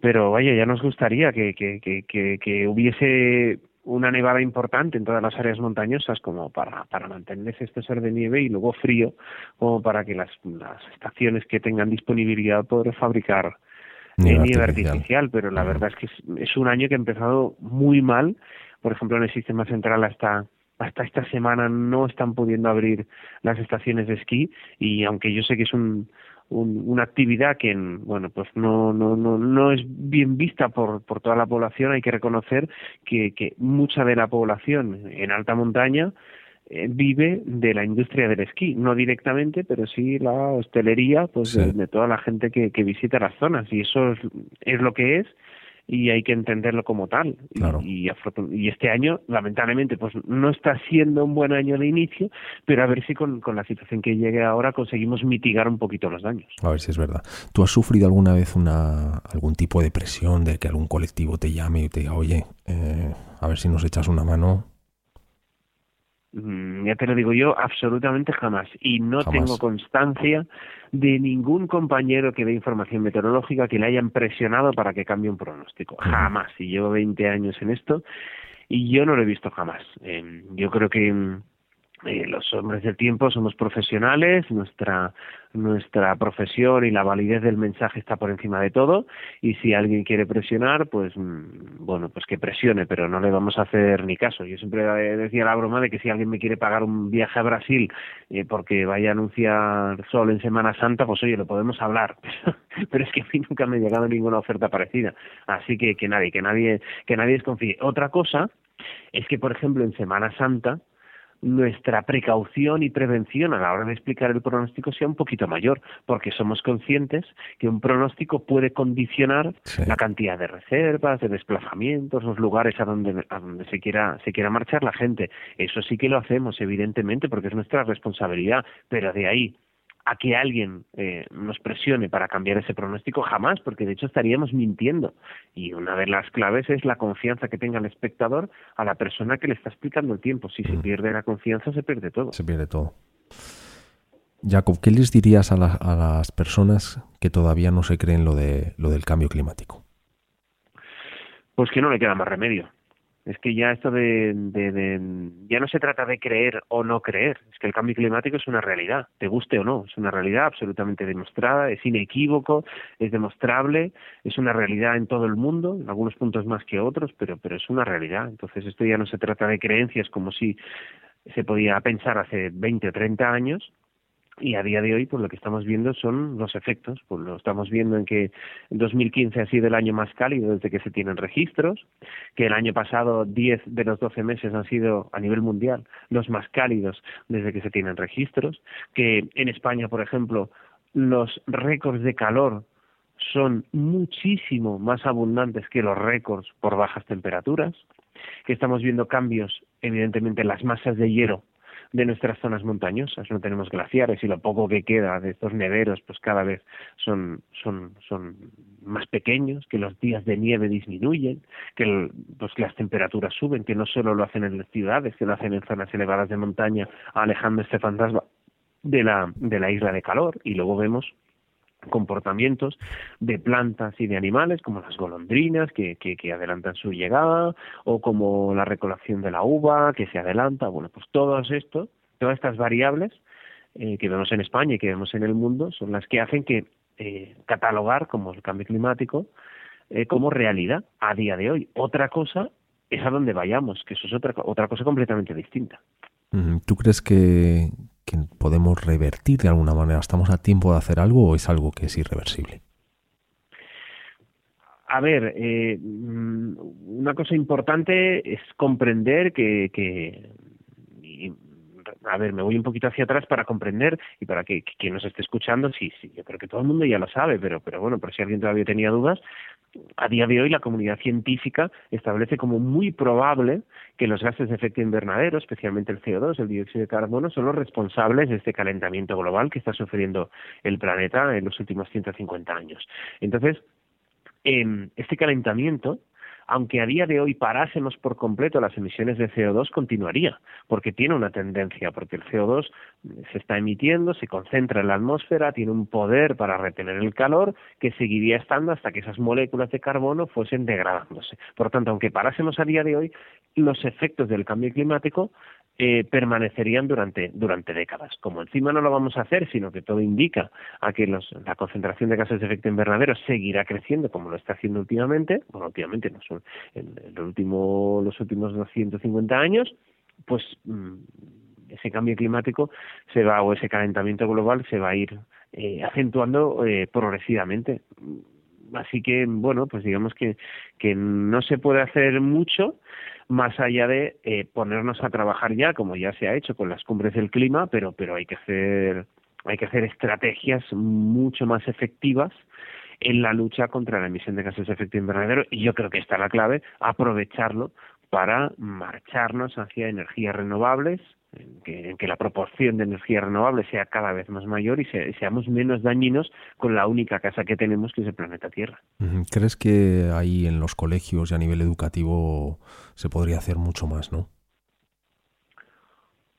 Pero vaya, ya nos gustaría que, que, que, que, hubiese una nevada importante en todas las áreas montañosas como para, para mantener ese espesor de nieve y luego frío como para que las, las estaciones que tengan disponibilidad poder fabricar nieve, artificial. pero la verdad es que es, un año que ha empezado muy mal. Por ejemplo, en el sistema central hasta hasta esta semana no están pudiendo abrir las estaciones de esquí y aunque yo sé que es un, una actividad que bueno pues no no no no es bien vista por, por toda la población, hay que reconocer que, que mucha de la población en alta montaña vive de la industria del esquí, no directamente, pero sí la hostelería pues de, toda la gente que, que visita las zonas y eso es, es lo que es y hay que entenderlo como tal. Y, y, este año, lamentablemente, pues no está siendo un buen año de inicio, pero a ver si con, con, la situación que llegue ahora conseguimos mitigar un poquito los daños. A ver si es verdad. ¿Tú has sufrido alguna vez una algún tipo de presión de que algún colectivo te llame y te diga, oye, eh, a ver si nos echas una mano? Mm, ya te lo digo yo, absolutamente jamás. Y no tengo constancia de ningún compañero que dé información meteorológica que le hayan presionado para que cambie un pronóstico. Jamás. Y llevo 20 años en esto y yo no lo he visto jamás. Eh, yo creo que mm, eh, los hombres del tiempo somos profesionales, nuestra nuestra profesión y la validez del mensaje está por encima de todo y si alguien quiere presionar, pues mm, bueno, pues que presione, pero no le vamos a hacer ni caso. Yo siempre decía la broma de que si alguien me quiere pagar un viaje a Brasil eh, porque vaya a anunciar sol en Semana Santa, pues oye, lo podemos hablar, pero es que a mí nunca me ha llegado ninguna oferta parecida, así que que nadie, que nadie, que nadie desconfíe. Otra cosa es que, por ejemplo, en Semana Santa nuestra precaución y prevención a la hora de explicar el pronóstico sea un poquito mayor, porque somos conscientes que un pronóstico puede condicionar la cantidad de reservas, de desplazamientos, los lugares a donde, a donde se quiera se quiera marchar la gente. Eso sí que lo hacemos, evidentemente, porque es nuestra responsabilidad, pero de ahí a que alguien eh, nos presione para cambiar ese pronóstico, jamás, porque de hecho estaríamos mintiendo. Y una de las claves es la confianza que tenga el espectador a la persona que le está explicando el tiempo. Si se mm. pierde la confianza, se pierde todo. Se pierde todo. Jacob, ¿qué les dirías a, a las personas que todavía no se creen lo, de, lo del cambio climático? Pues que no le queda más remedio es que ya esto de, de, ya no se trata de creer o no creer, es que el cambio climático es una realidad, te guste o no, es una realidad absolutamente demostrada, es inequívoco, es demostrable, es una realidad en todo el mundo, en algunos puntos más que otros, pero pero es una realidad. Entonces esto ya no se trata de creencias como si se podía pensar hace 20 o 30 años, y a día de hoy pues lo que estamos viendo son los efectos. Pues lo estamos viendo en que 2015 ha sido el año más cálido desde que se tienen registros que el año pasado 10 de los 12 meses han sido a nivel mundial los más cálidos desde que se tienen registros que en España por ejemplo los récords de calor son muchísimo más abundantes que los récords por bajas temperaturas que estamos viendo cambios evidentemente en las masas de hielo de nuestras zonas montañosas. No tenemos glaciares y lo poco que queda de estos neveros, pues cada vez son, son, son más pequeños, que los días de nieve disminuyen, que pues las temperaturas suben, que no solo lo hacen en las ciudades, que lo hacen en zonas elevadas de montaña, alejando este fantasma de la, de la isla de calor. Y luego vemos comportamientos de plantas y de animales, como las golondrinas, que, que, adelantan su llegada, o como la recolección de la uva, que se adelanta. Bueno, pues todo esto, todas estas variables eh, que vemos en España y que vemos en el mundo, son las que hacen que eh, catalogar como el cambio climático eh, como realidad a día de hoy. Otra cosa es a donde vayamos, que eso es otra, otra cosa completamente distinta. ¿Tú crees que, que podemos revertir de alguna manera? ¿Estamos a tiempo de hacer algo o es algo que es irreversible? A ver, eh, mm, una cosa importante es comprender que, que a ver, me voy un poquito hacia atrás para comprender y para que, quien nos esté escuchando, sí, sí, yo creo que todo el mundo ya lo sabe, pero, pero bueno, por si alguien todavía tenía dudas, a día de hoy la comunidad científica establece como muy probable que los gases de efecto invernadero, especialmente el CO2, el dióxido de carbono, son los responsables de este calentamiento global que está sufriendo el planeta en los últimos 150 años. Entonces, eh, este calentamiento aunque a día de hoy parásemos por completo las emisiones de CO2, continuaría, porque tiene una tendencia, porque el CO2 se está emitiendo, se concentra en la atmósfera, tiene un poder para retener el calor que seguiría estando hasta que esas moléculas de carbono fuesen degradándose. Por tanto, aunque parásemos a día de hoy, los efectos del cambio climático eh, permanecerían durante, durante décadas. Como encima no lo vamos a hacer, sino que todo indica a que los, la concentración de gases de efecto invernadero seguirá creciendo como lo está haciendo últimamente, bueno, últimamente no son en, el último, los últimos 250 años, pues mm, ese cambio climático se va, o ese calentamiento global se va a ir eh, acentuando eh, progresivamente así que, bueno, pues digamos que, que no se puede hacer mucho más allá de eh, ponernos a trabajar ya, como ya se ha hecho con las cumbres del clima, pero, pero hay que hacer, hay que hacer estrategias mucho más efectivas en la lucha contra la emisión de gases de efecto invernadero. Y yo creo que está la clave, aprovecharlo para marcharnos hacia energías renovables, en que, en que, la proporción de energía renovable sea cada vez más mayor y seamos menos dañinos con la única casa que tenemos, que es el planeta Tierra. ¿Crees que ahí en los colegios y a nivel educativo se podría hacer mucho más, no?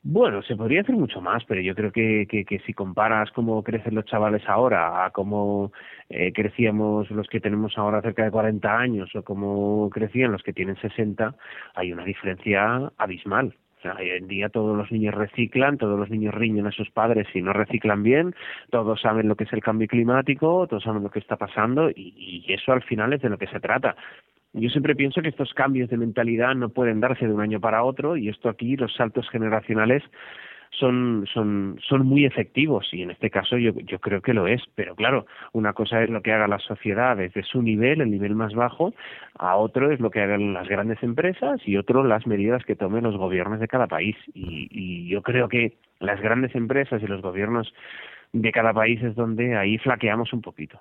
Bueno, se podría hacer mucho más, pero yo creo que, que, que si comparas cómo crecen los chavales ahora a cómo eh, crecíamos los que tenemos ahora cerca de 40 años o cómo crecían los que tienen 60, hay una diferencia abismal. Hoy en día todos los niños reciclan, todos los niños riñen a sus padres si no reciclan bien, todos saben lo que es el cambio climático, todos saben lo que está pasando y, y eso al final es de lo que se trata. Yo siempre pienso que estos cambios de mentalidad no pueden darse de un año para otro y esto aquí, los saltos generacionales, son, son, son muy efectivos y en este caso yo, yo creo que lo es. Pero claro, una cosa es lo que haga la sociedad desde su nivel, el nivel más bajo, a otro es lo que hagan las grandes empresas y otro las medidas que tomen los gobiernos de cada país. Y, y yo creo que las grandes empresas y los gobiernos de cada país es donde ahí flaqueamos un poquito.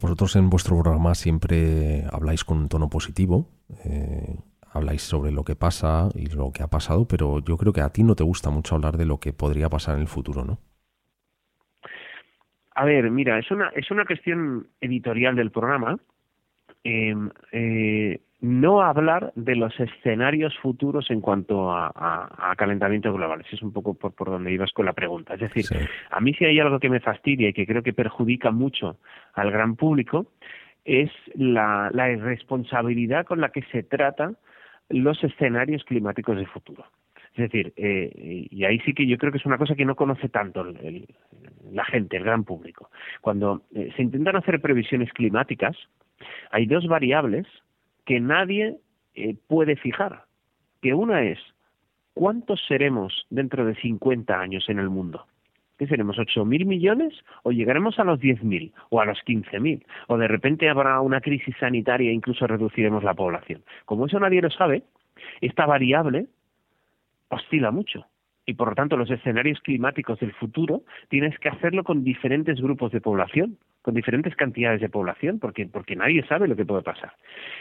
Vosotros en vuestro programa siempre habláis con un tono positivo, eh, habláis sobre lo que pasa y lo que ha pasado, pero yo creo que a ti no te gusta mucho hablar de lo que podría pasar en el futuro, ¿no? A ver, mira, es una, es una cuestión editorial del programa. Eh, eh, no hablar de los escenarios futuros en cuanto a, a, a calentamiento global. Ese es un poco por, por donde ibas con la pregunta. Es decir, sí. a mí si hay algo que me fastidia y que creo que perjudica mucho al gran público, es la, la irresponsabilidad con la que se trata los escenarios climáticos de futuro. Es decir, eh, y ahí sí que yo creo que es una cosa que no conoce tanto el, la gente, el gran público. Cuando eh, se intentan hacer previsiones climáticas, hay dos variables que nadie eh, puede fijar. Que una es, ¿cuántos seremos dentro de 50 años en el mundo? ¿Qué seremos? ¿8.000 millones? ¿O llegaremos a los 10.000? ¿O a los 15.000? ¿O de repente habrá una crisis sanitaria e incluso reduciremos la población? Como eso nadie lo sabe, esta variable oscila mucho. Y por lo tanto, los escenarios climáticos del futuro tienes que hacerlo con diferentes grupos de población, con diferentes cantidades de población, porque, porque nadie sabe lo que puede pasar.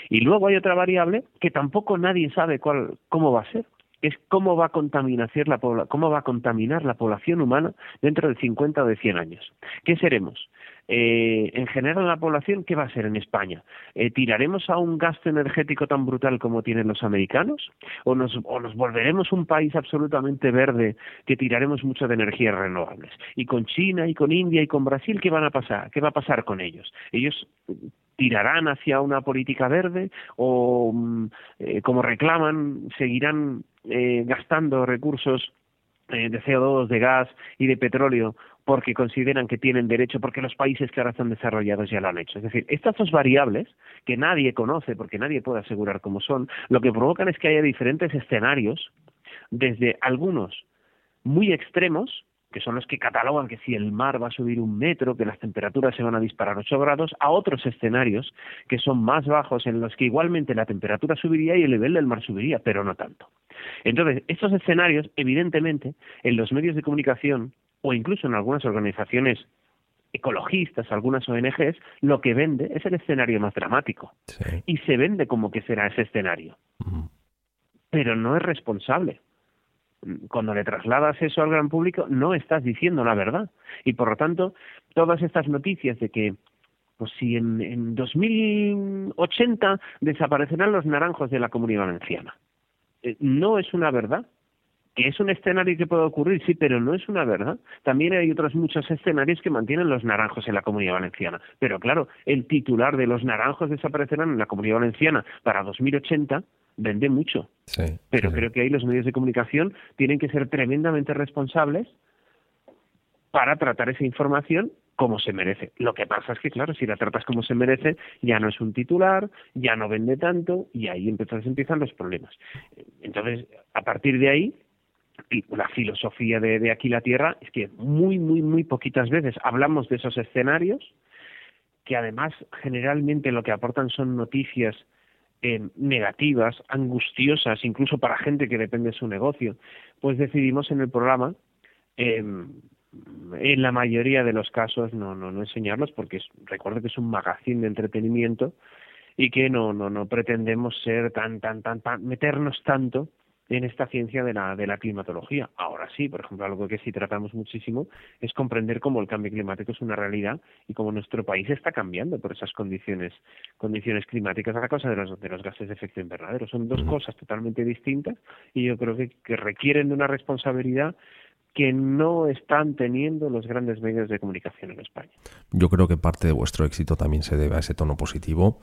Y luego hay otra variable que tampoco nadie sabe cuál, cómo va a ser, es cómo va a contaminar la cómo va a contaminar la población humana dentro de 50 o de 100 años. ¿Qué seremos? Eh, en general la población, ¿qué va a ser en España? Eh, ¿Tiraremos a un gasto energético tan brutal como tienen los americanos? ¿O nos, ¿O nos volveremos un país absolutamente verde que tiraremos mucho de energías renovables? Y con China y con India y con Brasil, ¿qué van a pasar? ¿Qué va a pasar con ellos? Ellos tirarán hacia una política verde o, eh, como reclaman, seguirán eh, gastando recursos eh, de CO2, de gas y de petróleo porque consideran que tienen derecho, porque los países que ahora están desarrollados ya lo han hecho. Es decir, estas dos variables que nadie conoce, porque nadie puede asegurar cómo son, lo que provocan es que haya diferentes escenarios, desde algunos muy extremos, que son los que catalogan que si el mar va a subir un metro, que las temperaturas se van a disparar 8 grados, a otros escenarios que son más bajos, en los que igualmente la temperatura subiría y el nivel del mar subiría, pero no tanto. Entonces, estos escenarios, evidentemente, en los medios de comunicación o incluso en algunas organizaciones ecologistas, algunas ONGs, lo que vende es el escenario más dramático. Sí. Y se vende como que será ese escenario. Uh -huh. Pero no es responsable. Cuando le trasladas eso al gran público, no estás diciendo la verdad. Y por lo tanto, todas estas noticias de que pues si en, en 2080 desaparecerán los naranjos de la comunidad valenciana. Eh, no es una verdad que es un escenario que puede ocurrir, sí, pero no es una verdad. También hay otros muchos escenarios que mantienen los naranjos en la comunidad valenciana. Pero claro, el titular de los naranjos desaparecerán en la comunidad valenciana para 2080 vende mucho. Sí, pero sí. creo que ahí los medios de comunicación tienen que ser tremendamente responsables para tratar esa información como se merece. Lo que pasa es que, claro, si la tratas como se merece, ya no es un titular, ya no vende tanto y ahí entonces empiezan los problemas. Entonces, a partir de ahí, la filosofía de, de aquí la Tierra es que muy, muy, muy poquitas veces hablamos de esos escenarios que además generalmente lo que aportan son noticias eh, negativas, angustiosas, incluso para gente que depende de su negocio, pues decidimos en el programa em, en la mayoría de los casos no, no, no enseñarlos porque es, recuerdo que es un magazine de entretenimiento y que no, no, no pretendemos ser tan, tan, tan, tan, meternos tanto en esta ciencia de la, de la climatología. Ahora sí, por ejemplo, algo que sí tratamos muchísimo es comprender cómo el cambio climático es una realidad y cómo nuestro país está cambiando por esas condiciones, condiciones climáticas a causa de los, de los gases de efecto invernadero. Son dos cosas totalmente distintas y yo creo que, que requieren de una responsabilidad que no están teniendo los grandes medios de comunicación en España. Yo creo que parte de vuestro éxito también se debe a ese tono positivo.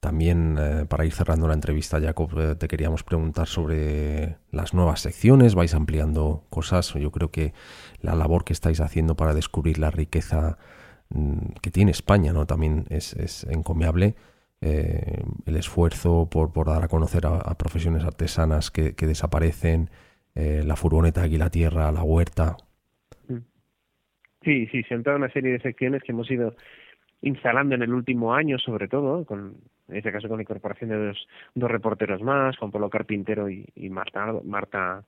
También, eh, para ir cerrando la entrevista, Jacob, eh, te queríamos preguntar sobre las nuevas secciones. Vais ampliando cosas. Yo creo que la labor que estáis haciendo para descubrir la riqueza mm, que tiene España ¿no? también es, encomiable. Eh, el esfuerzo por, dar a conocer a, profesiones artesanas que, desaparecen, la furgoneta aquí la tierra, la huerta. Sí, sí, se han toda una serie de secciones que hemos ido instalando en el último año, sobre todo, con, en este caso con la incorporación de dos, dos reporteros más, Juan Pablo Carpintero y, Marta, Marta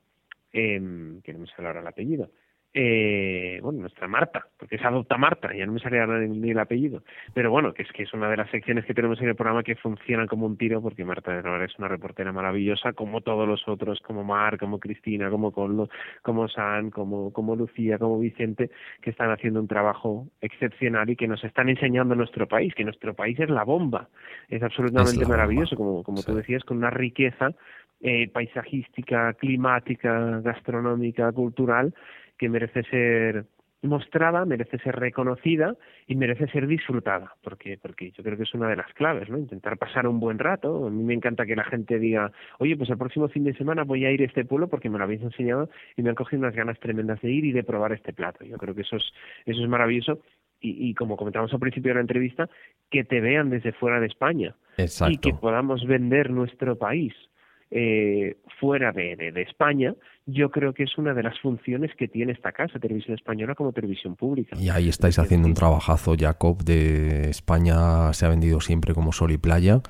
eh, que no me sale ahora el apellido, eh, bueno, nuestra Marta, porque es adopta Marta, ya no me salía ni el apellido, pero bueno, que es que es una de las secciones que tenemos en el programa que funcionan como un tiro, porque Marta de es una reportera maravillosa, como todos los otros, como Mar, como Cristina, como Collo, como San, como, como Lucía, como Vicente, que están haciendo un trabajo excepcional y que nos están enseñando nuestro país, que nuestro país es la bomba, es absolutamente maravilloso, como, como tú decías, con una riqueza eh, paisajística, climática, gastronómica, cultural, que merece ser mostrada, merece ser reconocida y merece ser disfrutada, porque porque yo creo que es una de las claves, ¿no? Intentar pasar un buen rato. A mí me encanta que la gente diga, oye, pues el próximo fin de semana voy a ir a este pueblo porque me lo habéis enseñado y me han cogido unas ganas tremendas de ir y de probar este plato. Yo creo que eso es eso es maravilloso y, y como comentamos al principio de la entrevista, que te vean desde fuera de España y que podamos vender nuestro país eh, fuera de, de, España, yo creo que es una de las funciones que tiene esta casa, Televisión Española, como televisión pública. Y ahí estáis haciendo un trabajazo, Jacob, de España se ha vendido siempre como sol y playa.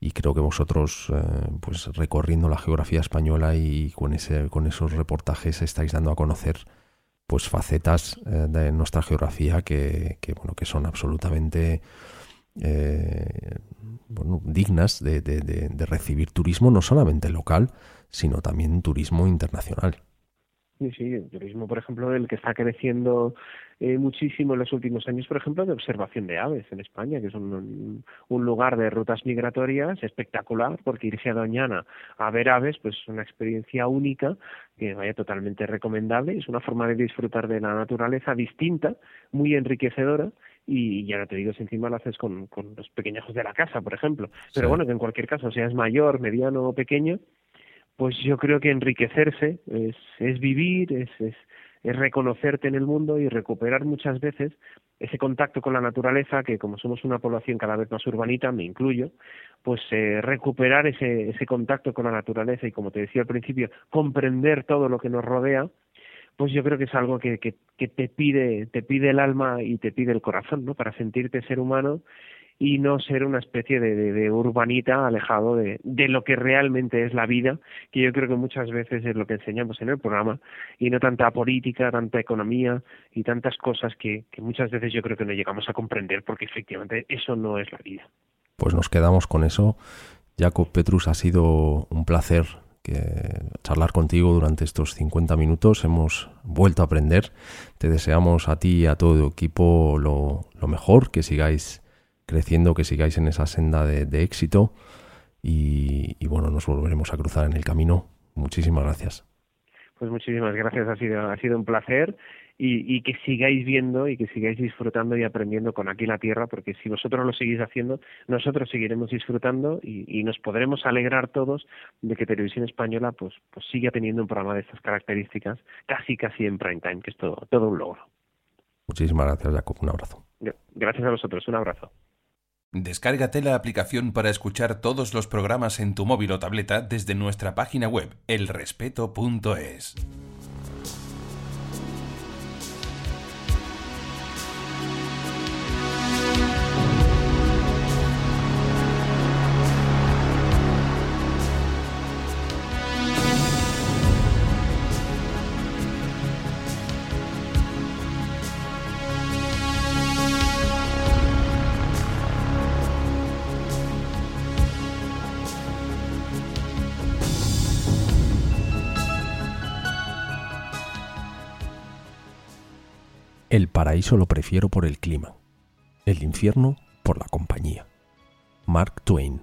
Y creo que vosotros, eh, pues recorriendo la geografía española y con, ese, con esos reportajes estáis dando a conocer pues facetas eh, de nuestra geografía que, que, bueno, que son absolutamente eh, bueno, dignas de, de, recibir turismo no solamente local, sino también turismo internacional. Sí, sí, el turismo, por ejemplo, el que está creciendo eh, muchísimo en los últimos años, por ejemplo, de observación de aves en España, que es un, un, lugar de rutas migratorias espectacular, porque irse a Doñana a ver aves, pues es una experiencia única, que vaya totalmente recomendable, es una forma de disfrutar de la naturaleza distinta, muy enriquecedora, y ya no te digo si encima lo haces con, con los pequeñajos de la casa, por ejemplo. Pero bueno, que en cualquier caso, seas mayor, mediano o pequeño, pues yo creo que enriquecerse es, es vivir, es, es, es reconocerte en el mundo y recuperar muchas veces ese contacto con la naturaleza, que como somos una población cada vez más urbanita, me incluyo, pues eh, recuperar ese, ese contacto con la naturaleza y como te decía al principio, comprender todo lo que nos rodea, pues yo creo que es algo que, que, te pide, te pide el alma y te pide el corazón, ¿no? Para sentirte ser humano y no ser una especie de, de, urbanita alejado de, de, lo que realmente es la vida, que yo creo que muchas veces es lo que enseñamos en el programa, y no tanta política, tanta economía y tantas cosas que, que muchas veces yo creo que no llegamos a comprender, porque efectivamente eso no es la vida. Pues nos quedamos con eso. Jacob Petrus, ha sido un placer que charlar contigo durante estos 50 minutos. Hemos vuelto a aprender. Te deseamos a ti y a todo tu equipo lo, mejor, que sigáis creciendo, que sigáis en esa senda de, éxito. Y, y, bueno, nos volveremos a cruzar en el camino. Muchísimas gracias. Pues muchísimas gracias, ha sido, ha sido un placer y, y, que sigáis viendo y que sigáis disfrutando y aprendiendo con aquí la tierra, porque si vosotros lo seguís haciendo, nosotros seguiremos disfrutando y, y nos podremos alegrar todos de que Televisión Española pues, pues siga teniendo un programa de estas características casi casi en prime time, que es todo, todo un logro. Muchísimas gracias, Jacob. Un abrazo. Gracias a vosotros. Un abrazo. Descárgate la aplicación para escuchar todos los programas en tu móvil o tableta desde nuestra página web elrespeto.es. El paraíso lo prefiero por el clima, el infierno por la compañía. Mark Twain